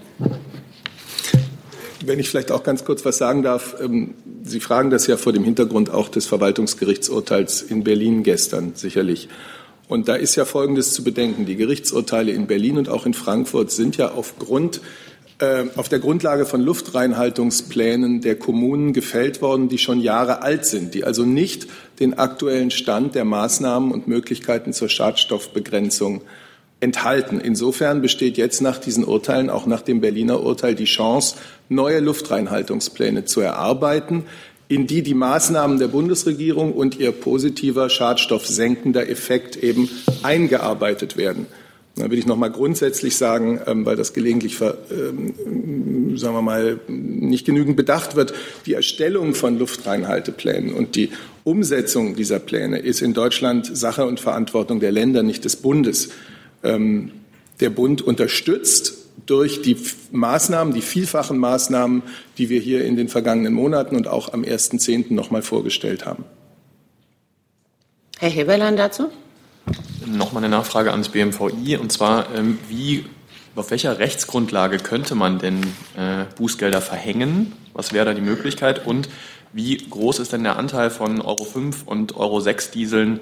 Wenn ich vielleicht auch ganz kurz was sagen darf. Ähm, Sie fragen das ja vor dem Hintergrund auch des Verwaltungsgerichtsurteils in Berlin gestern sicherlich. Und da ist ja Folgendes zu bedenken. Die Gerichtsurteile in Berlin und auch in Frankfurt sind ja aufgrund auf der Grundlage von Luftreinhaltungsplänen der Kommunen gefällt worden, die schon Jahre alt sind, die also nicht den aktuellen Stand der Maßnahmen und Möglichkeiten zur Schadstoffbegrenzung enthalten. Insofern besteht jetzt nach diesen Urteilen, auch nach dem Berliner Urteil, die Chance, neue Luftreinhaltungspläne zu erarbeiten, in die die Maßnahmen der Bundesregierung und ihr positiver schadstoffsenkender Effekt eben eingearbeitet werden. Da will ich noch mal grundsätzlich sagen, ähm, weil das gelegentlich, ähm, sagen wir mal, nicht genügend bedacht wird, die Erstellung von Luftreinhalteplänen und die Umsetzung dieser Pläne ist in Deutschland Sache und Verantwortung der Länder, nicht des Bundes. Ähm, der Bund unterstützt durch die Maßnahmen, die vielfachen Maßnahmen, die wir hier in den vergangenen Monaten und auch am 1.10. noch mal vorgestellt haben. Herr Heberlein dazu? Nochmal eine Nachfrage ans BMVI und zwar, ähm, wie, auf welcher Rechtsgrundlage könnte man denn äh, Bußgelder verhängen? Was wäre da die Möglichkeit? Und wie groß ist denn der Anteil von Euro 5 und Euro 6 Dieseln,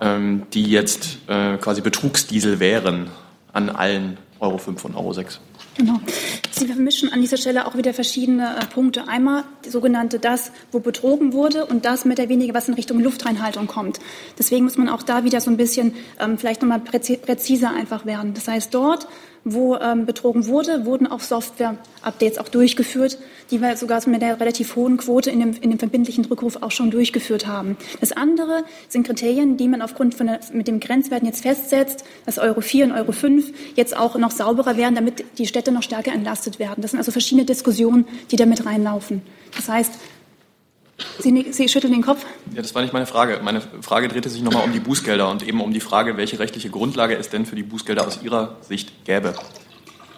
ähm, die jetzt äh, quasi Betrugsdiesel wären an allen Euro 5 und Euro 6? Genau. Sie vermischen an dieser Stelle auch wieder verschiedene äh, Punkte. Einmal die sogenannte das, wo betrogen wurde und das mit der weniger, was in Richtung Luftreinhaltung kommt. Deswegen muss man auch da wieder so ein bisschen ähm, vielleicht nochmal präziser einfach werden. Das heißt, dort, wo ähm, betrogen wurde, wurden auch Software-Updates auch durchgeführt, die wir sogar mit der relativ hohen Quote in dem, in dem verbindlichen Rückruf auch schon durchgeführt haben. Das andere sind Kriterien, die man aufgrund von der, mit dem Grenzwerten jetzt festsetzt, dass Euro 4 und Euro 5 jetzt auch noch sauberer werden, damit die Städte noch stärker entlastet werden. Das sind also verschiedene Diskussionen, die da mit reinlaufen. Das heißt, Sie, Sie, schütteln den Kopf? Ja, das war nicht meine Frage. Meine Frage drehte sich nochmal um die Bußgelder und eben um die Frage, welche rechtliche Grundlage es denn für die Bußgelder aus Ihrer Sicht gäbe.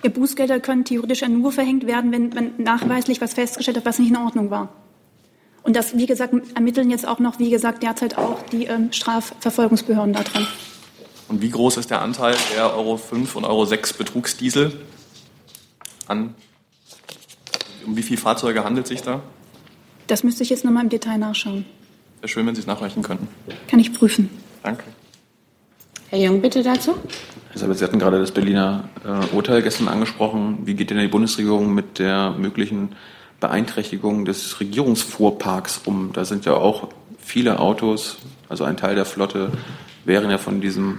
Ja, Bußgelder können theoretisch ja nur verhängt werden, wenn man nachweislich was festgestellt hat, was nicht in Ordnung war. Und das, wie gesagt, ermitteln jetzt auch noch, wie gesagt, derzeit auch die ähm, Strafverfolgungsbehörden daran. Und wie groß ist der Anteil der Euro 5 und Euro 6 Betrugsdiesel an? Um wie viele Fahrzeuge handelt es sich da? Das müsste ich jetzt nochmal im Detail nachschauen. Wäre schön, wenn Sie es nachreichen könnten. Kann ich prüfen. Danke. Herr Jung, bitte dazu. Herr Sabat, Sie hatten gerade das Berliner äh, Urteil gestern angesprochen. Wie geht denn die Bundesregierung mit der möglichen Beeinträchtigung des Regierungsfuhrparks um? Da sind ja auch viele Autos, also ein Teil der Flotte, wären ja von diesem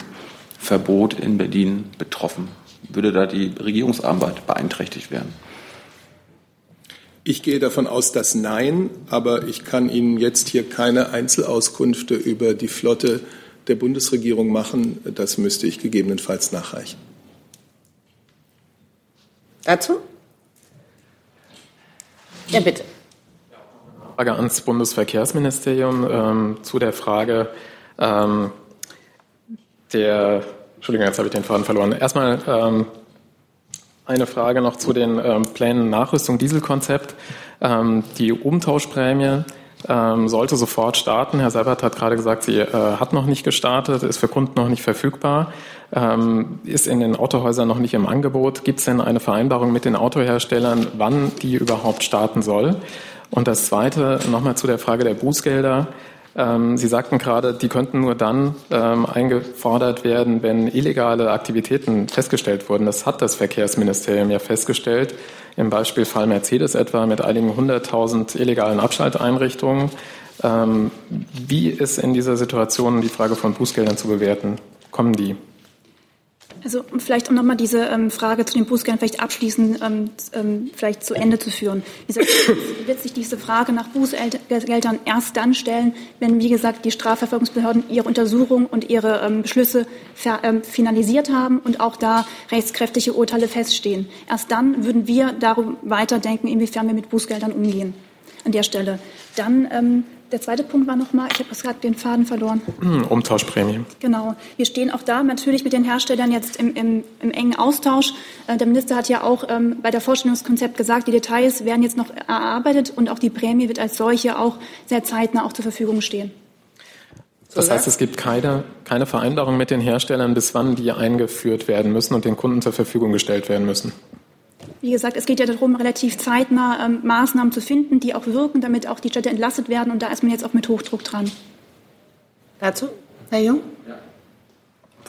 Verbot in Berlin betroffen. Würde da die Regierungsarbeit beeinträchtigt werden? Ich gehe davon aus, dass nein, aber ich kann Ihnen jetzt hier keine Einzelauskünfte über die Flotte der Bundesregierung machen. Das müsste ich gegebenenfalls nachreichen. Dazu? Ja, bitte. Frage ans Bundesverkehrsministerium ähm, zu der Frage ähm, der, Entschuldigung, jetzt habe ich den Faden verloren. Erstmal ähm, eine Frage noch zu den ähm, Plänen Nachrüstung Dieselkonzept. Ähm, die Umtauschprämie ähm, sollte sofort starten. Herr Seibert hat gerade gesagt, sie äh, hat noch nicht gestartet, ist für Kunden noch nicht verfügbar, ähm, ist in den Autohäusern noch nicht im Angebot. Gibt es denn eine Vereinbarung mit den Autoherstellern, wann die überhaupt starten soll? Und das Zweite, nochmal zu der Frage der Bußgelder. Ähm, Sie sagten gerade, die könnten nur dann ähm, eingefordert werden, wenn illegale Aktivitäten festgestellt wurden. Das hat das Verkehrsministerium ja festgestellt. Im Beispielfall Mercedes etwa mit einigen hunderttausend illegalen Abschalteinrichtungen. Ähm, wie ist in dieser Situation die Frage von Bußgeldern zu bewerten? Kommen die? Also vielleicht um nochmal diese ähm, Frage zu den Bußgeldern vielleicht abschließend ähm, ähm, vielleicht zu Ende zu führen. Wie gesagt, wird sich diese Frage nach Bußgeldern erst dann stellen, wenn, wie gesagt, die Strafverfolgungsbehörden ihre Untersuchung und ihre ähm, Beschlüsse ähm, finalisiert haben und auch da rechtskräftige Urteile feststehen. Erst dann würden wir darüber weiterdenken, inwiefern wir mit Bußgeldern umgehen. An der Stelle. Dann ähm, der zweite Punkt war nochmal, ich habe gerade den Faden verloren. Umtauschprämie. Genau. Wir stehen auch da natürlich mit den Herstellern jetzt im, im, im engen Austausch. Äh, der Minister hat ja auch ähm, bei der Vorstellungskonzept gesagt, die Details werden jetzt noch erarbeitet und auch die Prämie wird als solche auch sehr zeitnah auch zur Verfügung stehen. Das heißt, es gibt keine, keine Vereinbarung mit den Herstellern, bis wann die eingeführt werden müssen und den Kunden zur Verfügung gestellt werden müssen. Wie gesagt, es geht ja darum, relativ zeitnah ähm, Maßnahmen zu finden, die auch wirken, damit auch die Städte entlastet werden. Und da ist man jetzt auch mit Hochdruck dran. Dazu, Herr Jung? Ja.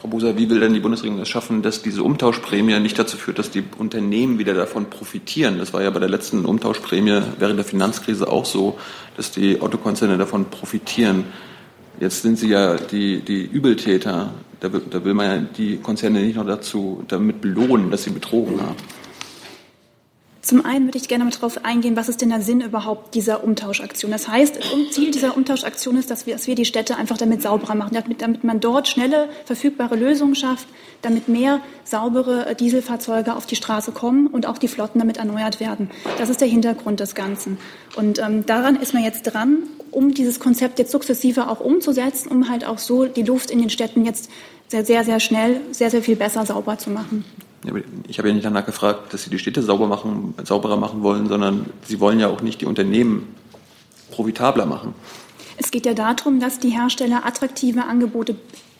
Frau Buser, wie will denn die Bundesregierung es schaffen, dass diese Umtauschprämie nicht dazu führt, dass die Unternehmen wieder davon profitieren? Das war ja bei der letzten Umtauschprämie während der Finanzkrise auch so, dass die Autokonzerne davon profitieren. Jetzt sind sie ja die, die Übeltäter. Da, da will man ja die Konzerne nicht noch dazu damit belohnen, dass sie betrogen haben. Zum einen würde ich gerne mal darauf eingehen, was ist denn der Sinn überhaupt dieser Umtauschaktion? Das heißt, Ziel dieser Umtauschaktion ist, dass wir, dass wir die Städte einfach damit sauberer machen, damit, damit man dort schnelle, verfügbare Lösungen schafft, damit mehr saubere äh, Dieselfahrzeuge auf die Straße kommen und auch die Flotten damit erneuert werden. Das ist der Hintergrund des Ganzen. Und ähm, daran ist man jetzt dran, um dieses Konzept jetzt sukzessive auch umzusetzen, um halt auch so die Luft in den Städten jetzt sehr, sehr, sehr schnell, sehr, sehr viel besser sauber zu machen. Ich habe ja nicht danach gefragt, dass Sie die Städte sauber machen, sauberer machen wollen, sondern Sie wollen ja auch nicht die Unternehmen profitabler machen. Es geht ja darum, dass die Hersteller attraktive Angebote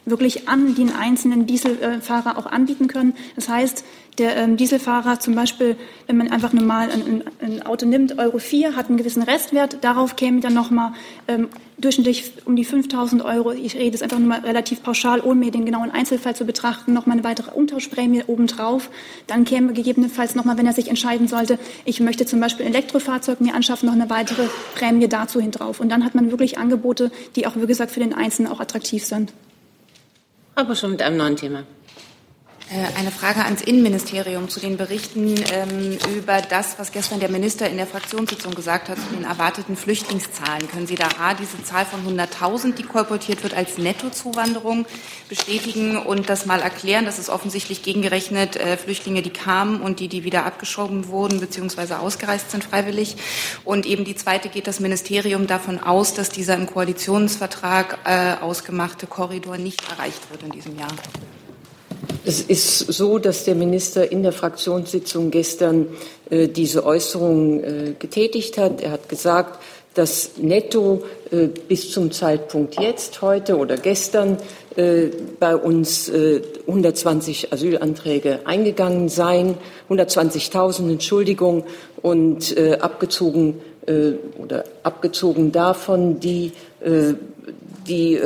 wirklich an den einzelnen Dieselfahrer auch anbieten können. Das heißt, der ähm, Dieselfahrer zum Beispiel, wenn man einfach normal ein, ein, Auto nimmt, Euro 4, hat einen gewissen Restwert, darauf käme dann nochmal ähm, durchschnittlich um die 5000 Euro, ich rede jetzt einfach nur mal relativ pauschal, ohne mir den genauen Einzelfall zu betrachten, nochmal eine weitere Umtauschprämie obendrauf. Dann käme gegebenenfalls nochmal, wenn er sich entscheiden sollte, ich möchte zum Beispiel ein Elektrofahrzeug mir anschaffen, noch eine weitere Prämie dazu hindrauf. Und dann hat man wirklich Angebote, die auch, wie gesagt, für den Einzelnen auch attraktiv sind. Aber schon mit einem neuen Thema. Äh, eine Frage ans Innenministerium zu den Berichten ähm, über das, was gestern der Minister in der Fraktionssitzung gesagt hat, zu den erwarteten Flüchtlingszahlen. Können Sie da A, diese Zahl von 100.000, die kolportiert wird, als Nettozuwanderung bestätigen und das mal erklären? Das ist offensichtlich gegengerechnet äh, Flüchtlinge, die kamen und die, die wieder abgeschoben wurden bzw. ausgereist sind freiwillig. Und eben die zweite geht das Ministerium davon aus, dass dieser im Koalitionsvertrag äh, ausgemachte Korridor nicht erreicht wird in diesem Jahr. Es ist so, dass der Minister in der Fraktionssitzung gestern äh, diese Äußerung äh, getätigt hat. Er hat gesagt, dass netto äh, bis zum Zeitpunkt jetzt, heute oder gestern, äh, bei uns 120 äh, Asylanträge eingegangen seien, 120.000 Entschuldigung, und äh, abgezogen oder abgezogen davon die, die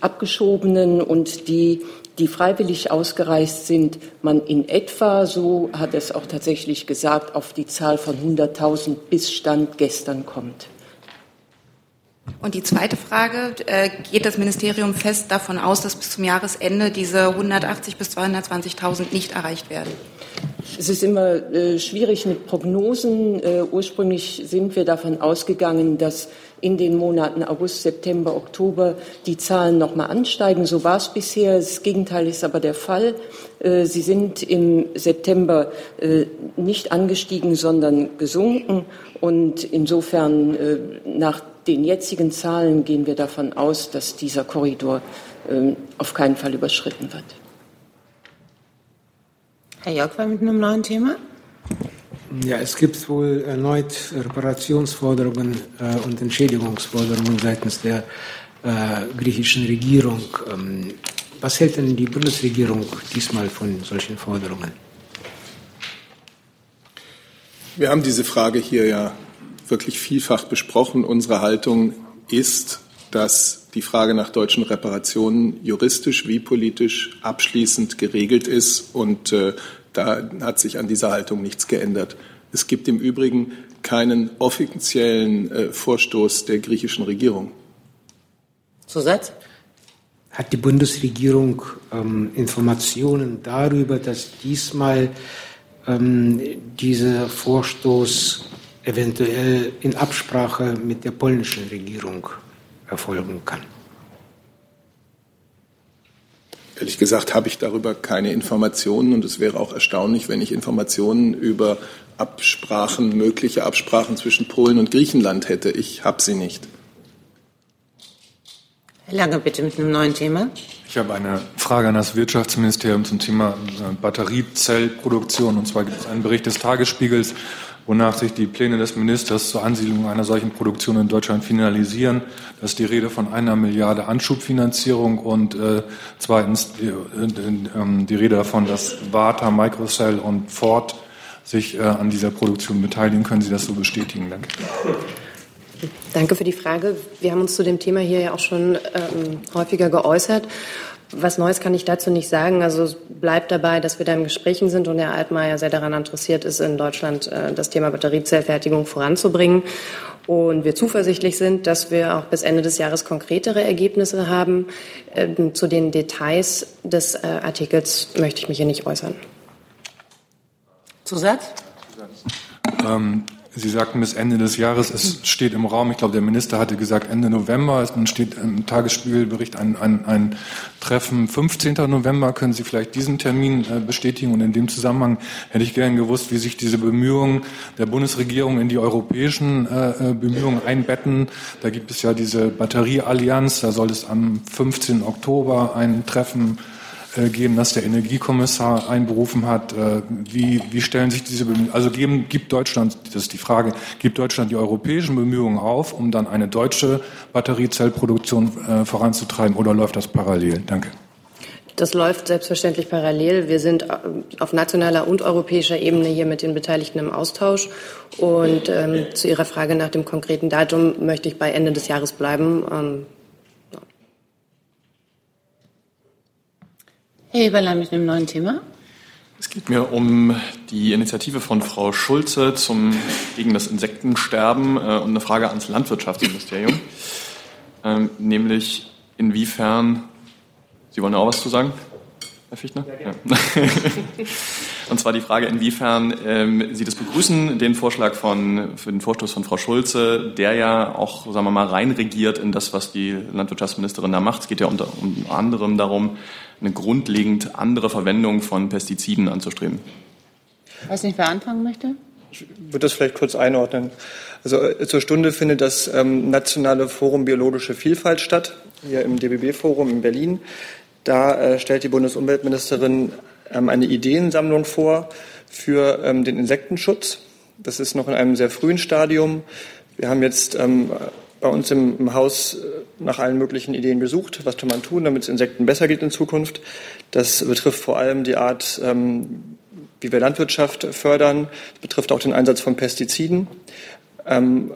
abgeschobenen und die die freiwillig ausgereist sind, man in etwa, so hat es auch tatsächlich gesagt, auf die Zahl von 100.000 bis Stand gestern kommt. Und die zweite Frage, äh, geht das Ministerium fest davon aus, dass bis zum Jahresende diese 180 bis 220.000 nicht erreicht werden? Es ist immer äh, schwierig mit Prognosen. Äh, ursprünglich sind wir davon ausgegangen, dass in den Monaten August, September, Oktober die Zahlen noch mal ansteigen. So war es bisher. Das Gegenteil ist aber der Fall. Äh, sie sind im September äh, nicht angestiegen, sondern gesunken. Und insofern äh, nach den jetzigen Zahlen gehen wir davon aus, dass dieser Korridor auf keinen Fall überschritten wird. Herr Jörg war mit einem neuen Thema. Ja, es gibt wohl erneut Reparationsforderungen äh, und Entschädigungsforderungen seitens der äh, griechischen Regierung. Ähm, was hält denn die Bundesregierung diesmal von solchen Forderungen? Wir haben diese Frage hier ja wirklich vielfach besprochen. Unsere Haltung ist, dass die Frage nach deutschen Reparationen juristisch wie politisch abschließend geregelt ist und äh, da hat sich an dieser Haltung nichts geändert. Es gibt im Übrigen keinen offiziellen äh, Vorstoß der griechischen Regierung. Zusatz? Hat die Bundesregierung ähm, Informationen darüber, dass diesmal ähm, dieser Vorstoß eventuell in Absprache mit der polnischen Regierung erfolgen kann? Ehrlich gesagt habe ich darüber keine Informationen und es wäre auch erstaunlich, wenn ich Informationen über Absprachen, mögliche Absprachen zwischen Polen und Griechenland hätte. Ich habe sie nicht. Herr Lange, bitte mit einem neuen Thema. Ich habe eine Frage an das Wirtschaftsministerium zum Thema äh, Batteriezellproduktion. Und zwar gibt es einen Bericht des Tagesspiegels, wonach sich die Pläne des Ministers zur Ansiedlung einer solchen Produktion in Deutschland finalisieren. Das ist die Rede von einer Milliarde Anschubfinanzierung und äh, zweitens die, äh, äh, die Rede davon, dass Vata, Microcell und Ford sich äh, an dieser Produktion beteiligen. Können Sie das so bestätigen? Danke. Danke für die Frage. Wir haben uns zu dem Thema hier ja auch schon ähm, häufiger geäußert. Was Neues kann ich dazu nicht sagen. Also es bleibt dabei, dass wir da im Gesprächen sind und Herr Altmaier sehr daran interessiert ist, in Deutschland äh, das Thema Batteriezellfertigung voranzubringen. Und wir zuversichtlich sind, dass wir auch bis Ende des Jahres konkretere Ergebnisse haben. Ähm, zu den Details des äh, Artikels möchte ich mich hier nicht äußern. Zusatz? Ähm, Sie sagten bis Ende des Jahres, es steht im Raum, ich glaube, der Minister hatte gesagt Ende November, es steht im Tagesspiegelbericht ein, ein, ein Treffen 15. November. Können Sie vielleicht diesen Termin äh, bestätigen? Und in dem Zusammenhang hätte ich gerne gewusst, wie sich diese Bemühungen der Bundesregierung in die europäischen äh, äh Bemühungen einbetten. Da gibt es ja diese Batterieallianz, da soll es am 15. Oktober ein Treffen äh, geben, das der Energiekommissar einberufen hat. Äh, wie, wie stellen sich diese Bemühungen, also geben, gibt Deutschland, das ist die Frage, gibt Deutschland die europäischen Bemühungen auf, um dann eine deutsche Batteriezellproduktion äh, voranzutreiben oder läuft das parallel? Danke. Das läuft selbstverständlich parallel. Wir sind auf nationaler und europäischer Ebene hier mit den Beteiligten im Austausch. Und ähm, zu Ihrer Frage nach dem konkreten Datum möchte ich bei Ende des Jahres bleiben. Ähm, Herr Eberlein mit einem neuen Thema. Es geht mir um die Initiative von Frau Schulze zum, gegen das Insektensterben äh, und eine Frage ans Landwirtschaftsministerium. Ähm, nämlich inwiefern, Sie wollen ja auch was zu sagen? Herr Fichtner? Ja, Und zwar die Frage, inwiefern ähm, Sie das begrüßen, den Vorschlag von, für den Vorstoß von Frau Schulze, der ja auch, sagen wir mal, reinregiert in das, was die Landwirtschaftsministerin da macht. Es geht ja unter, unter anderem darum, eine grundlegend andere Verwendung von Pestiziden anzustreben. Ich weiß nicht, wer anfangen möchte. Ich würde das vielleicht kurz einordnen. Also äh, zur Stunde findet das ähm, Nationale Forum Biologische Vielfalt statt, hier im DBB-Forum in Berlin. Da äh, stellt die Bundesumweltministerin ähm, eine Ideensammlung vor für ähm, den Insektenschutz. Das ist noch in einem sehr frühen Stadium. Wir haben jetzt ähm, bei uns im, im, Haus äh, nach allen möglichen Ideen gesucht. Was kann man tun, damit es Insekten besser geht in Zukunft? Das betrifft vor allem die Art, ähm, wie wir Landwirtschaft fördern. Das betrifft auch den Einsatz von Pestiziden. Ähm,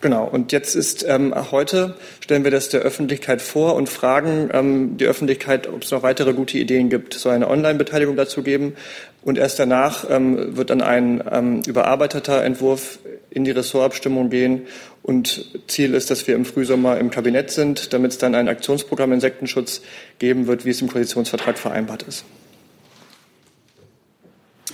Genau, und jetzt ist ähm, heute stellen wir das der Öffentlichkeit vor und fragen ähm, die Öffentlichkeit, ob es noch weitere gute Ideen gibt. Es soll eine Online-Beteiligung dazu geben und erst danach ähm, wird dann ein ähm, überarbeiteter Entwurf in die Ressortabstimmung gehen und Ziel ist, dass wir im Frühsommer im Kabinett sind, damit es dann ein Aktionsprogramm Insektenschutz geben wird, wie es im Koalitionsvertrag vereinbart ist.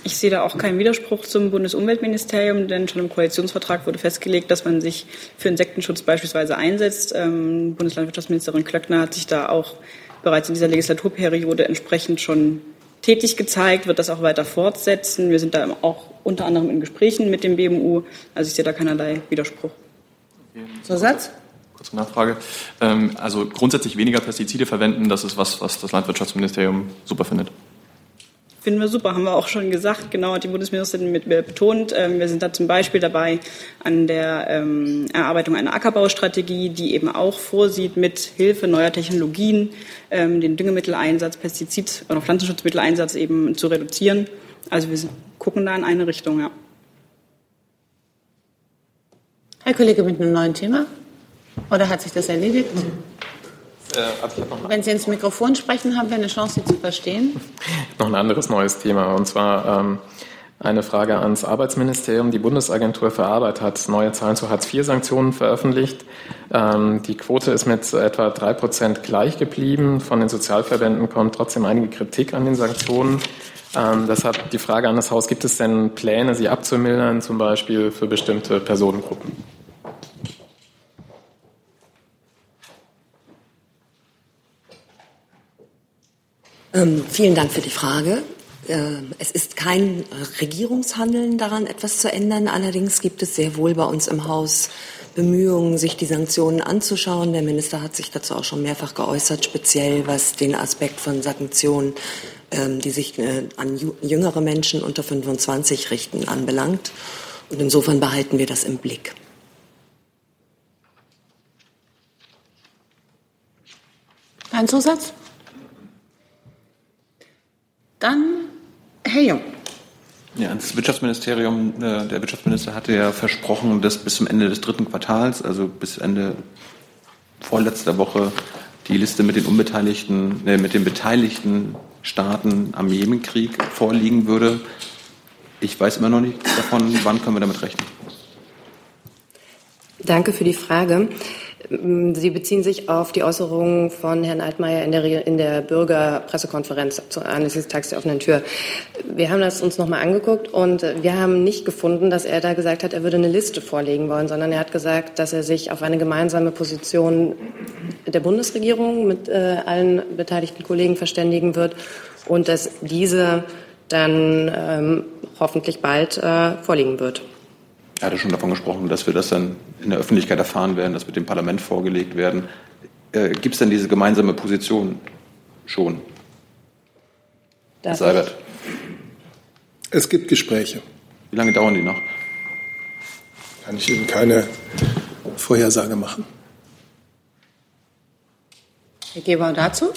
Ich sehe da auch keinen Widerspruch zum Bundesumweltministerium, denn schon im Koalitionsvertrag wurde festgelegt, dass man sich für Insektenschutz beispielsweise einsetzt. Ähm, Bundeslandwirtschaftsministerin Klöckner hat sich da auch bereits in dieser Legislaturperiode entsprechend schon tätig gezeigt, wird das auch weiter fortsetzen. Wir sind da auch unter anderem in Gesprächen mit dem BMU. Also ich sehe da keinerlei Widerspruch. Zusatz? Kurze Nachfrage. Ähm, also grundsätzlich weniger Pestizide verwenden, das ist was, was das Landwirtschaftsministerium super findet. Finden wir super, haben wir auch schon gesagt. Genau, hat die Bundesministerin mit betont. Ähm, wir sind da zum Beispiel dabei an der ähm, Erarbeitung einer Ackerbaustrategie, die eben auch vorsieht, mit Hilfe neuer Technologien ähm, den Düngemitteleinsatz, Pestizid- oder Pflanzenschutzmitteleinsatz eben zu reduzieren. Also wir gucken da in eine Richtung, ja. Herr Kollege mit einem neuen Thema? Oder hat sich das erledigt? Also Wenn Sie ins Mikrofon sprechen, haben wir eine Chance, Sie zu verstehen. Noch ein anderes neues Thema, und zwar ähm, eine Frage ans Arbeitsministerium. Die Bundesagentur für Arbeit hat neue Zahlen zu Hartz-IV-Sanktionen veröffentlicht. Ähm, die Quote ist mit etwa drei Prozent gleich geblieben. Von den Sozialverbänden kommt trotzdem einige Kritik an den Sanktionen. Ähm, deshalb die Frage an das Haus, gibt es denn Pläne, sie abzumildern, zum Beispiel für bestimmte Personengruppen? Ähm, vielen Dank für die Frage. Ähm, es ist kein Regierungshandeln daran, etwas zu ändern. Allerdings gibt es sehr wohl bei uns im Haus Bemühungen, sich die Sanktionen anzuschauen. Der Minister hat sich dazu auch schon mehrfach geäußert, speziell was den Aspekt von Sanktionen, ähm, die sich äh, an jüngere Menschen unter 25 richten, anbelangt. Und insofern behalten wir das im Blick. Ein Zusatz? Dann Herr Jung. Ja, das Wirtschaftsministerium, äh, der Wirtschaftsminister hatte ja versprochen, dass bis zum Ende des dritten Quartals, also bis Ende vorletzter Woche, die Liste mit den unbeteiligten, äh, mit den beteiligten Staaten am Jemenkrieg vorliegen würde. Ich weiß immer noch nicht davon, wann können wir damit rechnen. Danke für die Frage. Sie beziehen sich auf die Äußerungen von Herrn Altmaier in der, in der Bürgerpressekonferenz anlässlich des Tags der offenen Tür. Wir haben das uns nochmal angeguckt und wir haben nicht gefunden, dass er da gesagt hat, er würde eine Liste vorlegen wollen, sondern er hat gesagt, dass er sich auf eine gemeinsame Position der Bundesregierung mit äh, allen beteiligten Kollegen verständigen wird und dass diese dann ähm, hoffentlich bald äh, vorliegen wird. Er hatte schon davon gesprochen, dass wir das dann in der Öffentlichkeit erfahren werden, dass wir dem Parlament vorgelegt werden. Äh, Gibt es denn diese gemeinsame Position schon? Darf Herr Seibert. Es gibt Gespräche. Wie lange dauern die noch? Kann ich Ihnen keine Vorhersage machen. Herr Geber dazu?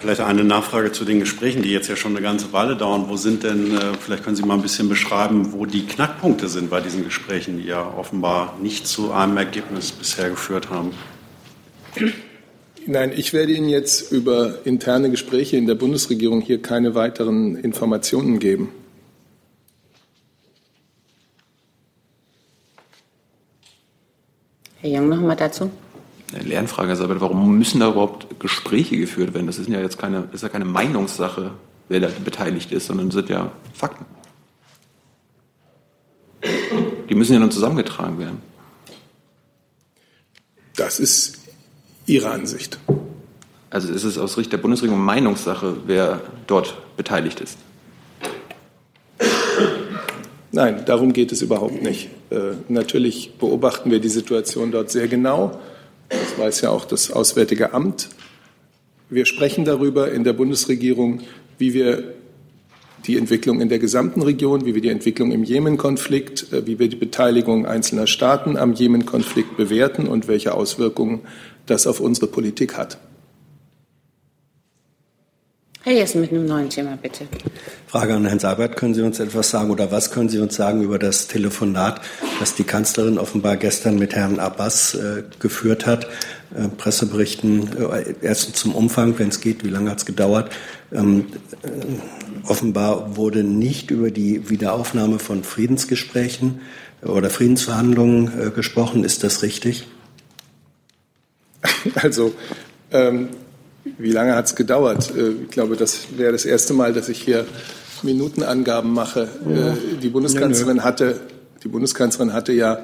Vielleicht eine Nachfrage zu den Gesprächen, die jetzt ja schon eine ganze Weile dauern. Wo sind denn, äh, vielleicht können Sie mal ein bisschen beschreiben, wo die Knackpunkte sind bei diesen Gesprächen, die ja offenbar nicht zu einem Ergebnis bisher geführt haben? Nein, ich werde Ihnen jetzt über interne Gespräche in der Bundesregierung hier keine weiteren Informationen geben. Herr Jung, noch mal dazu. Eine Lernfrage ist aber, warum müssen da überhaupt Gespräche geführt werden? Das ist ja jetzt keine, ist ja keine Meinungssache, wer da beteiligt ist, sondern sind ja Fakten. Die müssen ja nun zusammengetragen werden. Das ist Ihre Ansicht. Also ist es aus Sicht der Bundesregierung Meinungssache, wer dort beteiligt ist? Nein, darum geht es überhaupt nicht. Äh, natürlich beobachten wir die Situation dort sehr genau. Das weiß ja auch das Auswärtige Amt. Wir sprechen darüber in der Bundesregierung, wie wir die Entwicklung in der gesamten Region, wie wir die Entwicklung im Jemen-Konflikt, äh, wie wir die Beteiligung einzelner Staaten am Jemen-Konflikt bewerten und welche Auswirkungen das auf unsere Politik hat. Herr Jessen mit einem neuen Thema, bitte. Frage an Herrn Seibert. Können Sie uns etwas sagen oder was können Sie uns sagen über das Telefonat, das die Kanzlerin offenbar gestern mit Herrn Abbas äh, geführt hat? Äh, Presseberichten äh, erstens zum Umfang, wenn es geht, wie lange hat es gedauert? Ähm, äh, offenbar wurde nicht über die Wiederaufnahme von Friedensgesprächen oder Friedensverhandlungen äh, gesprochen. Ist das richtig? Also ähm, wie lange hat es gedauert? Äh, ich glaube, das wäre das erste Mal, dass ich hier Minutenangaben mache. Ja. Äh, die Bundeskanzlerin hatte, die Bundeskanzlerin hatte ja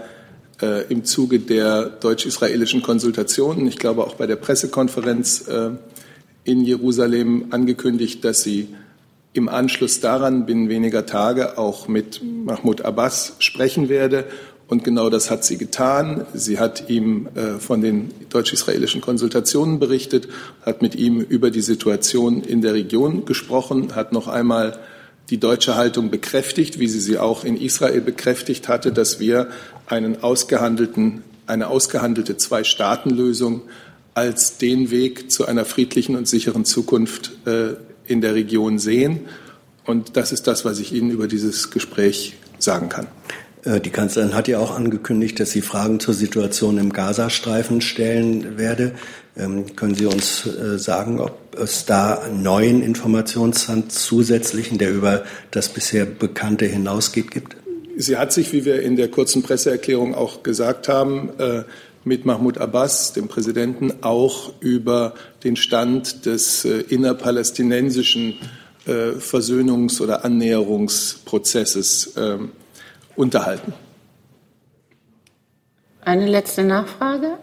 äh, im Zuge der deutsch-israelischen Konsultationen, ich glaube auch bei der Pressekonferenz in Jerusalem angekündigt, dass sie im Anschluss daran binnen weniger Tage auch mit Mahmoud Abbas sprechen werde und genau das hat sie getan. Sie hat ihm äh, von den deutsch-israelischen Konsultationen berichtet, hat mit ihm über die Situation in der Region gesprochen, hat noch einmal die deutsche Haltung bekräftigt, wie sie sie auch in Israel bekräftigt hatte, dass wir einen ausgehandelten, eine ausgehandelte Zwei-Staaten-Lösung als den Weg zu einer friedlichen und sicheren Zukunft äh, in der Region sehen. Und das ist das, was ich Ihnen über dieses Gespräch sagen kann. Äh, die Kanzlerin hat ja auch angekündigt, dass sie Fragen zur Situation im Gazastreifen stellen werde. Ähm, können Sie uns äh, sagen, ob es da neuen Informationsstand zusätzlichen, der über das bisher Bekannte hinausgeht, gibt? Sie hat sich, wie wir in der kurzen Presseerklärung auch gesagt haben, äh, mit Mahmoud Abbas, dem Präsidenten, auch über den Stand des innerpalästinensischen Versöhnungs- oder Annäherungsprozesses ähm, unterhalten. Eine letzte Nachfrage.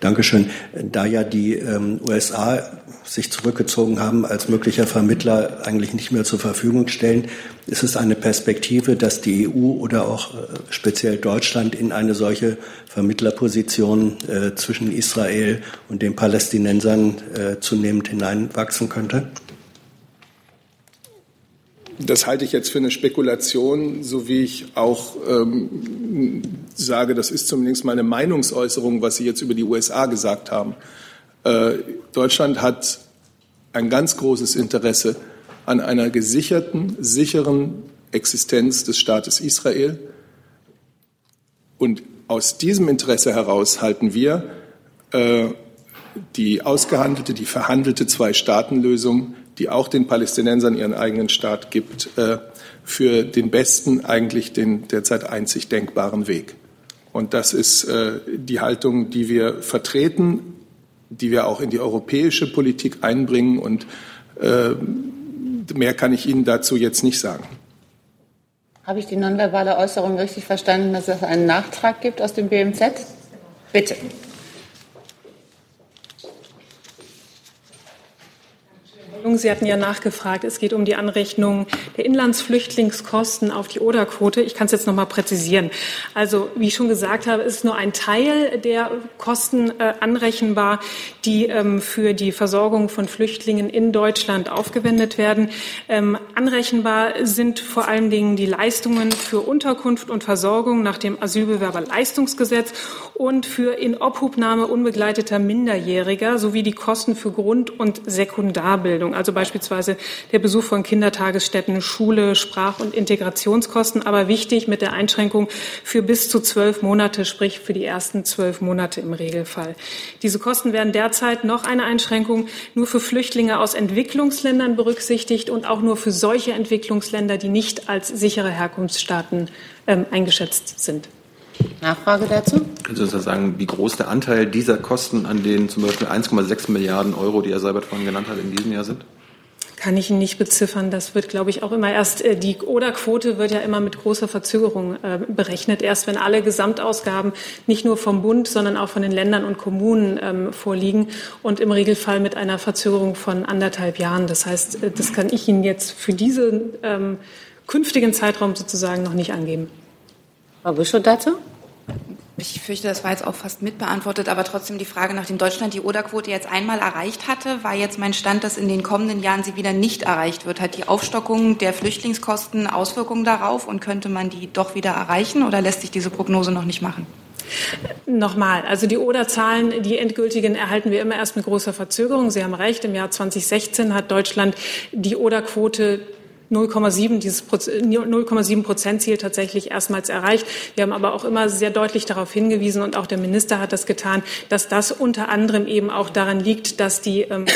Dankeschön. Da ja die ähm, USA sich zurückgezogen haben, als möglicher Vermittler eigentlich nicht mehr zur Verfügung stellen, ist es eine Perspektive, dass die EU oder auch äh, speziell Deutschland in eine solche Vermittlerposition äh, zwischen Israel und den Palästinensern äh, zunehmend hineinwachsen könnte? Das halte ich jetzt für eine Spekulation, so wie ich auch ähm, sage, das ist zumindest meine Meinungsäußerung, was Sie jetzt über die USA gesagt haben. Äh, Deutschland hat ein ganz großes Interesse an einer gesicherten, sicheren Existenz des Staates Israel. Und aus diesem Interesse heraus halten wir äh, die ausgehandelte, die verhandelte Zwei-Staaten-Lösung, die auch den Palästinensern ihren eigenen Staat gibt, äh, für den besten, eigentlich den derzeit einzig denkbaren Weg. Und das ist äh, die Haltung, die wir vertreten, die wir auch in die europäische Politik einbringen. Und äh, mehr kann ich Ihnen dazu jetzt nicht sagen. Habe ich die nonverbale Äußerung richtig verstanden, dass es einen Nachtrag gibt aus dem BMZ? Bitte. Sie hatten ja nachgefragt, es geht um die Anrechnung der Inlandsflüchtlingskosten auf die Oder-Quote. Ich kann es jetzt noch mal präzisieren. Also, wie ich schon gesagt habe, ist nur ein Teil der Kosten äh, anrechenbar, die ähm, für die Versorgung von Flüchtlingen in Deutschland aufgewendet werden. Ähm, anrechenbar sind vor allen Dingen die Leistungen für Unterkunft und Versorgung nach dem Asylbewerberleistungsgesetz und für Inobhubnahme unbegleiteter Minderjähriger sowie die Kosten für Grund- und Sekundarbildung, also beispielsweise der Besuch von Kindertagesstätten, Schule, Sprach- und Integrationskosten, aber wichtig mit der Einschränkung für bis zu zwölf Monate, sprich für die ersten zwölf Monate im Regelfall. Diese Kosten werden derzeit noch eine Einschränkung nur für Flüchtlinge aus Entwicklungsländern berücksichtigt und auch nur für solche Entwicklungsländer, die nicht als sichere Herkunftsstaaten ähm, eingeschätzt sind. Nachfrage dazu? Können Sie uns sagen, wie groß der Anteil dieser Kosten an den zum Beispiel 1,6 Milliarden Euro, die Herr Seibert vorhin genannt hat, in diesem Jahr sind? Kann ich Ihnen nicht beziffern. Das wird, glaube ich, auch immer erst, äh, die Oder-Quote wird ja immer mit großer Verzögerung äh, berechnet. Erst wenn alle Gesamtausgaben nicht nur vom Bund, sondern auch von den Ländern und Kommunen ähm, vorliegen und im Regelfall mit einer Verzögerung von anderthalb Jahren. Das heißt, äh, das kann ich Ihnen jetzt für diesen ähm, künftigen Zeitraum sozusagen noch nicht angeben. Frau Bischof dazu? Ich fürchte, das war jetzt auch fast mitbeantwortet, aber trotzdem die Frage, nachdem Deutschland die Oder-Quote jetzt einmal erreicht hatte, war jetzt mein Stand, dass in den kommenden Jahren sie wieder nicht erreicht wird. Hat die Aufstockung der Flüchtlingskosten Auswirkungen darauf und könnte man die doch wieder erreichen oder lässt sich diese Prognose noch nicht machen? Nochmal, also die Oder-Zahlen, die endgültigen, erhalten wir immer erst mit großer Verzögerung. Sie haben recht, im Jahr 2016 hat Deutschland die Oder-Quote 0,7, dieses 0,7 Prozent Ziel tatsächlich erstmals erreicht. Wir haben aber auch immer sehr deutlich darauf hingewiesen und auch der Minister hat das getan, dass das unter anderem eben auch daran liegt, dass die ähm,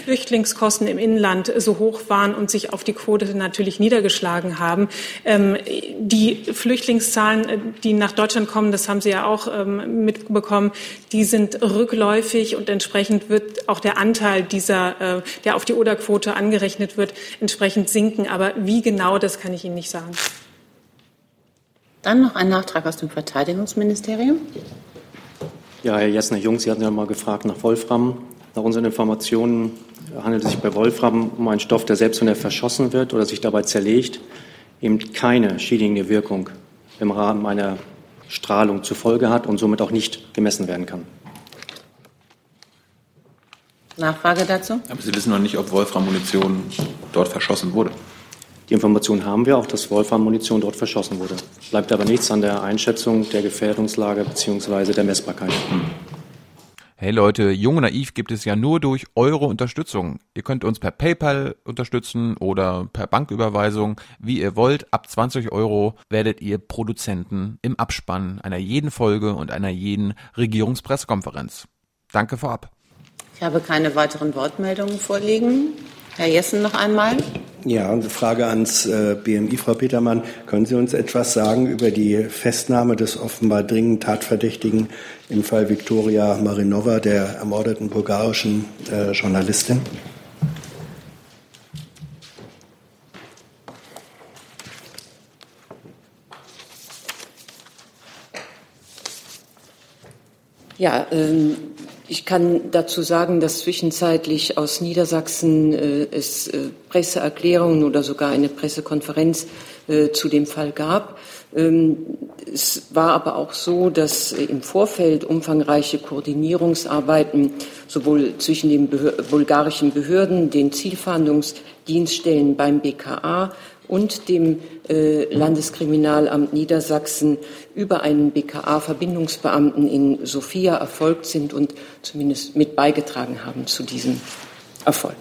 Flüchtlingskosten im Inland so hoch waren und sich auf die Quote natürlich niedergeschlagen haben. Ähm, die Flüchtlingszahlen, äh, die nach Deutschland kommen, das haben Sie ja auch ähm, mitbekommen, die sind rückläufig und entsprechend wird auch der Anteil dieser, äh, der auf die Oder-Quote angerechnet wird, entsprechend sinken. Aber wie genau, das kann ich Ihnen nicht sagen. Dann noch ein Nachtrag aus dem Verteidigungsministerium. Ja, Herr Jessner-Jung, Sie hatten ja mal gefragt nach Wolfram. Nach unseren Informationen handelt es sich bei Wolfram um einen Stoff, der selbst wenn er verschossen wird oder sich dabei zerlegt, eben keine schädigende Wirkung im Rahmen einer Strahlung zur Folge hat und somit auch nicht gemessen werden kann. Nachfrage dazu? Aber Sie wissen noch nicht, ob Wolfram-Munition dort verschossen wurde. Die Information haben wir auch, dass Wolfram-Munition dort verschossen wurde. Bleibt aber nichts an der Einschätzung der Gefährdungslage bzw. der Messbarkeit. Hey Leute, Jung und Naiv gibt es ja nur durch eure Unterstützung. Ihr könnt uns per PayPal unterstützen oder per Banküberweisung, wie ihr wollt. Ab 20 Euro werdet ihr Produzenten im Abspann einer jeden Folge und einer jeden Regierungspressekonferenz. Danke vorab. Ich habe keine weiteren Wortmeldungen vorliegen. Herr Jessen noch einmal. Ja, eine Frage ans äh, BMI, Frau Petermann. Können Sie uns etwas sagen über die Festnahme des offenbar dringend Tatverdächtigen im Fall Viktoria Marinova, der ermordeten bulgarischen äh, Journalistin? Ja, ähm, ich kann dazu sagen, dass zwischenzeitlich aus Niedersachsen äh, es äh, Presseerklärungen oder sogar eine Pressekonferenz äh, zu dem Fall gab. Ähm, es war aber auch so, dass im Vorfeld umfangreiche Koordinierungsarbeiten sowohl zwischen den Behör bulgarischen Behörden, den Zielfahndungsdienststellen beim BKA und dem äh, Landeskriminalamt Niedersachsen über einen BKA-Verbindungsbeamten in Sofia erfolgt sind und zumindest mit beigetragen haben zu diesem Erfolg.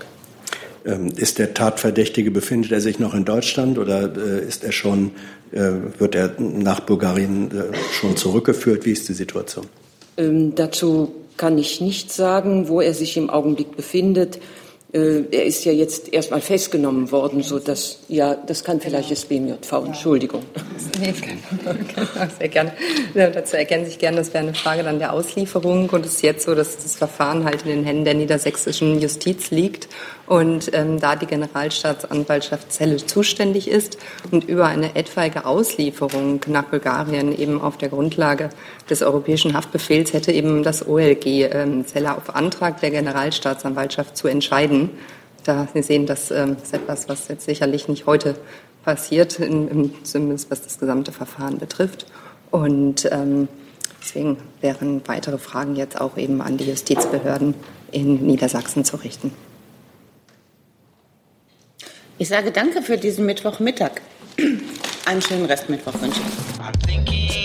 Ähm, ist der Tatverdächtige, befindet er sich noch in Deutschland oder äh, ist er schon, äh, wird er nach Bulgarien schon zurückgeführt? Wie ist die Situation? Ähm, dazu kann ich nicht sagen, wo er sich im Augenblick befindet. Äh, er ist ja jetzt erstmal festgenommen worden, so dass ja, das kann vielleicht das BMJV. Entschuldigung. Nee, sehr gerne. Dazu ergänze ich gerne, das wäre eine Frage dann der Auslieferung. Und es ist jetzt so, dass das Verfahren halt in den Händen der niedersächsischen Justiz liegt und ähm, da die Generalstaatsanwaltschaft Celle zuständig ist und über eine etwaige Auslieferung nach Bulgarien eben auf der Grundlage des europäischen Haftbefehls hätte eben das OLG ähm, Celle auf Antrag der Generalstaatsanwaltschaft zu entscheiden. Da Sie sehen, das ähm, ist etwas, was jetzt sicherlich nicht heute passiert, in, in, zumindest was das gesamte Verfahren betrifft. Und ähm, deswegen wären weitere Fragen jetzt auch eben an die Justizbehörden in Niedersachsen zu richten. Ich sage danke für diesen Mittwochmittag. Einen schönen Restmittwoch wünsche ich.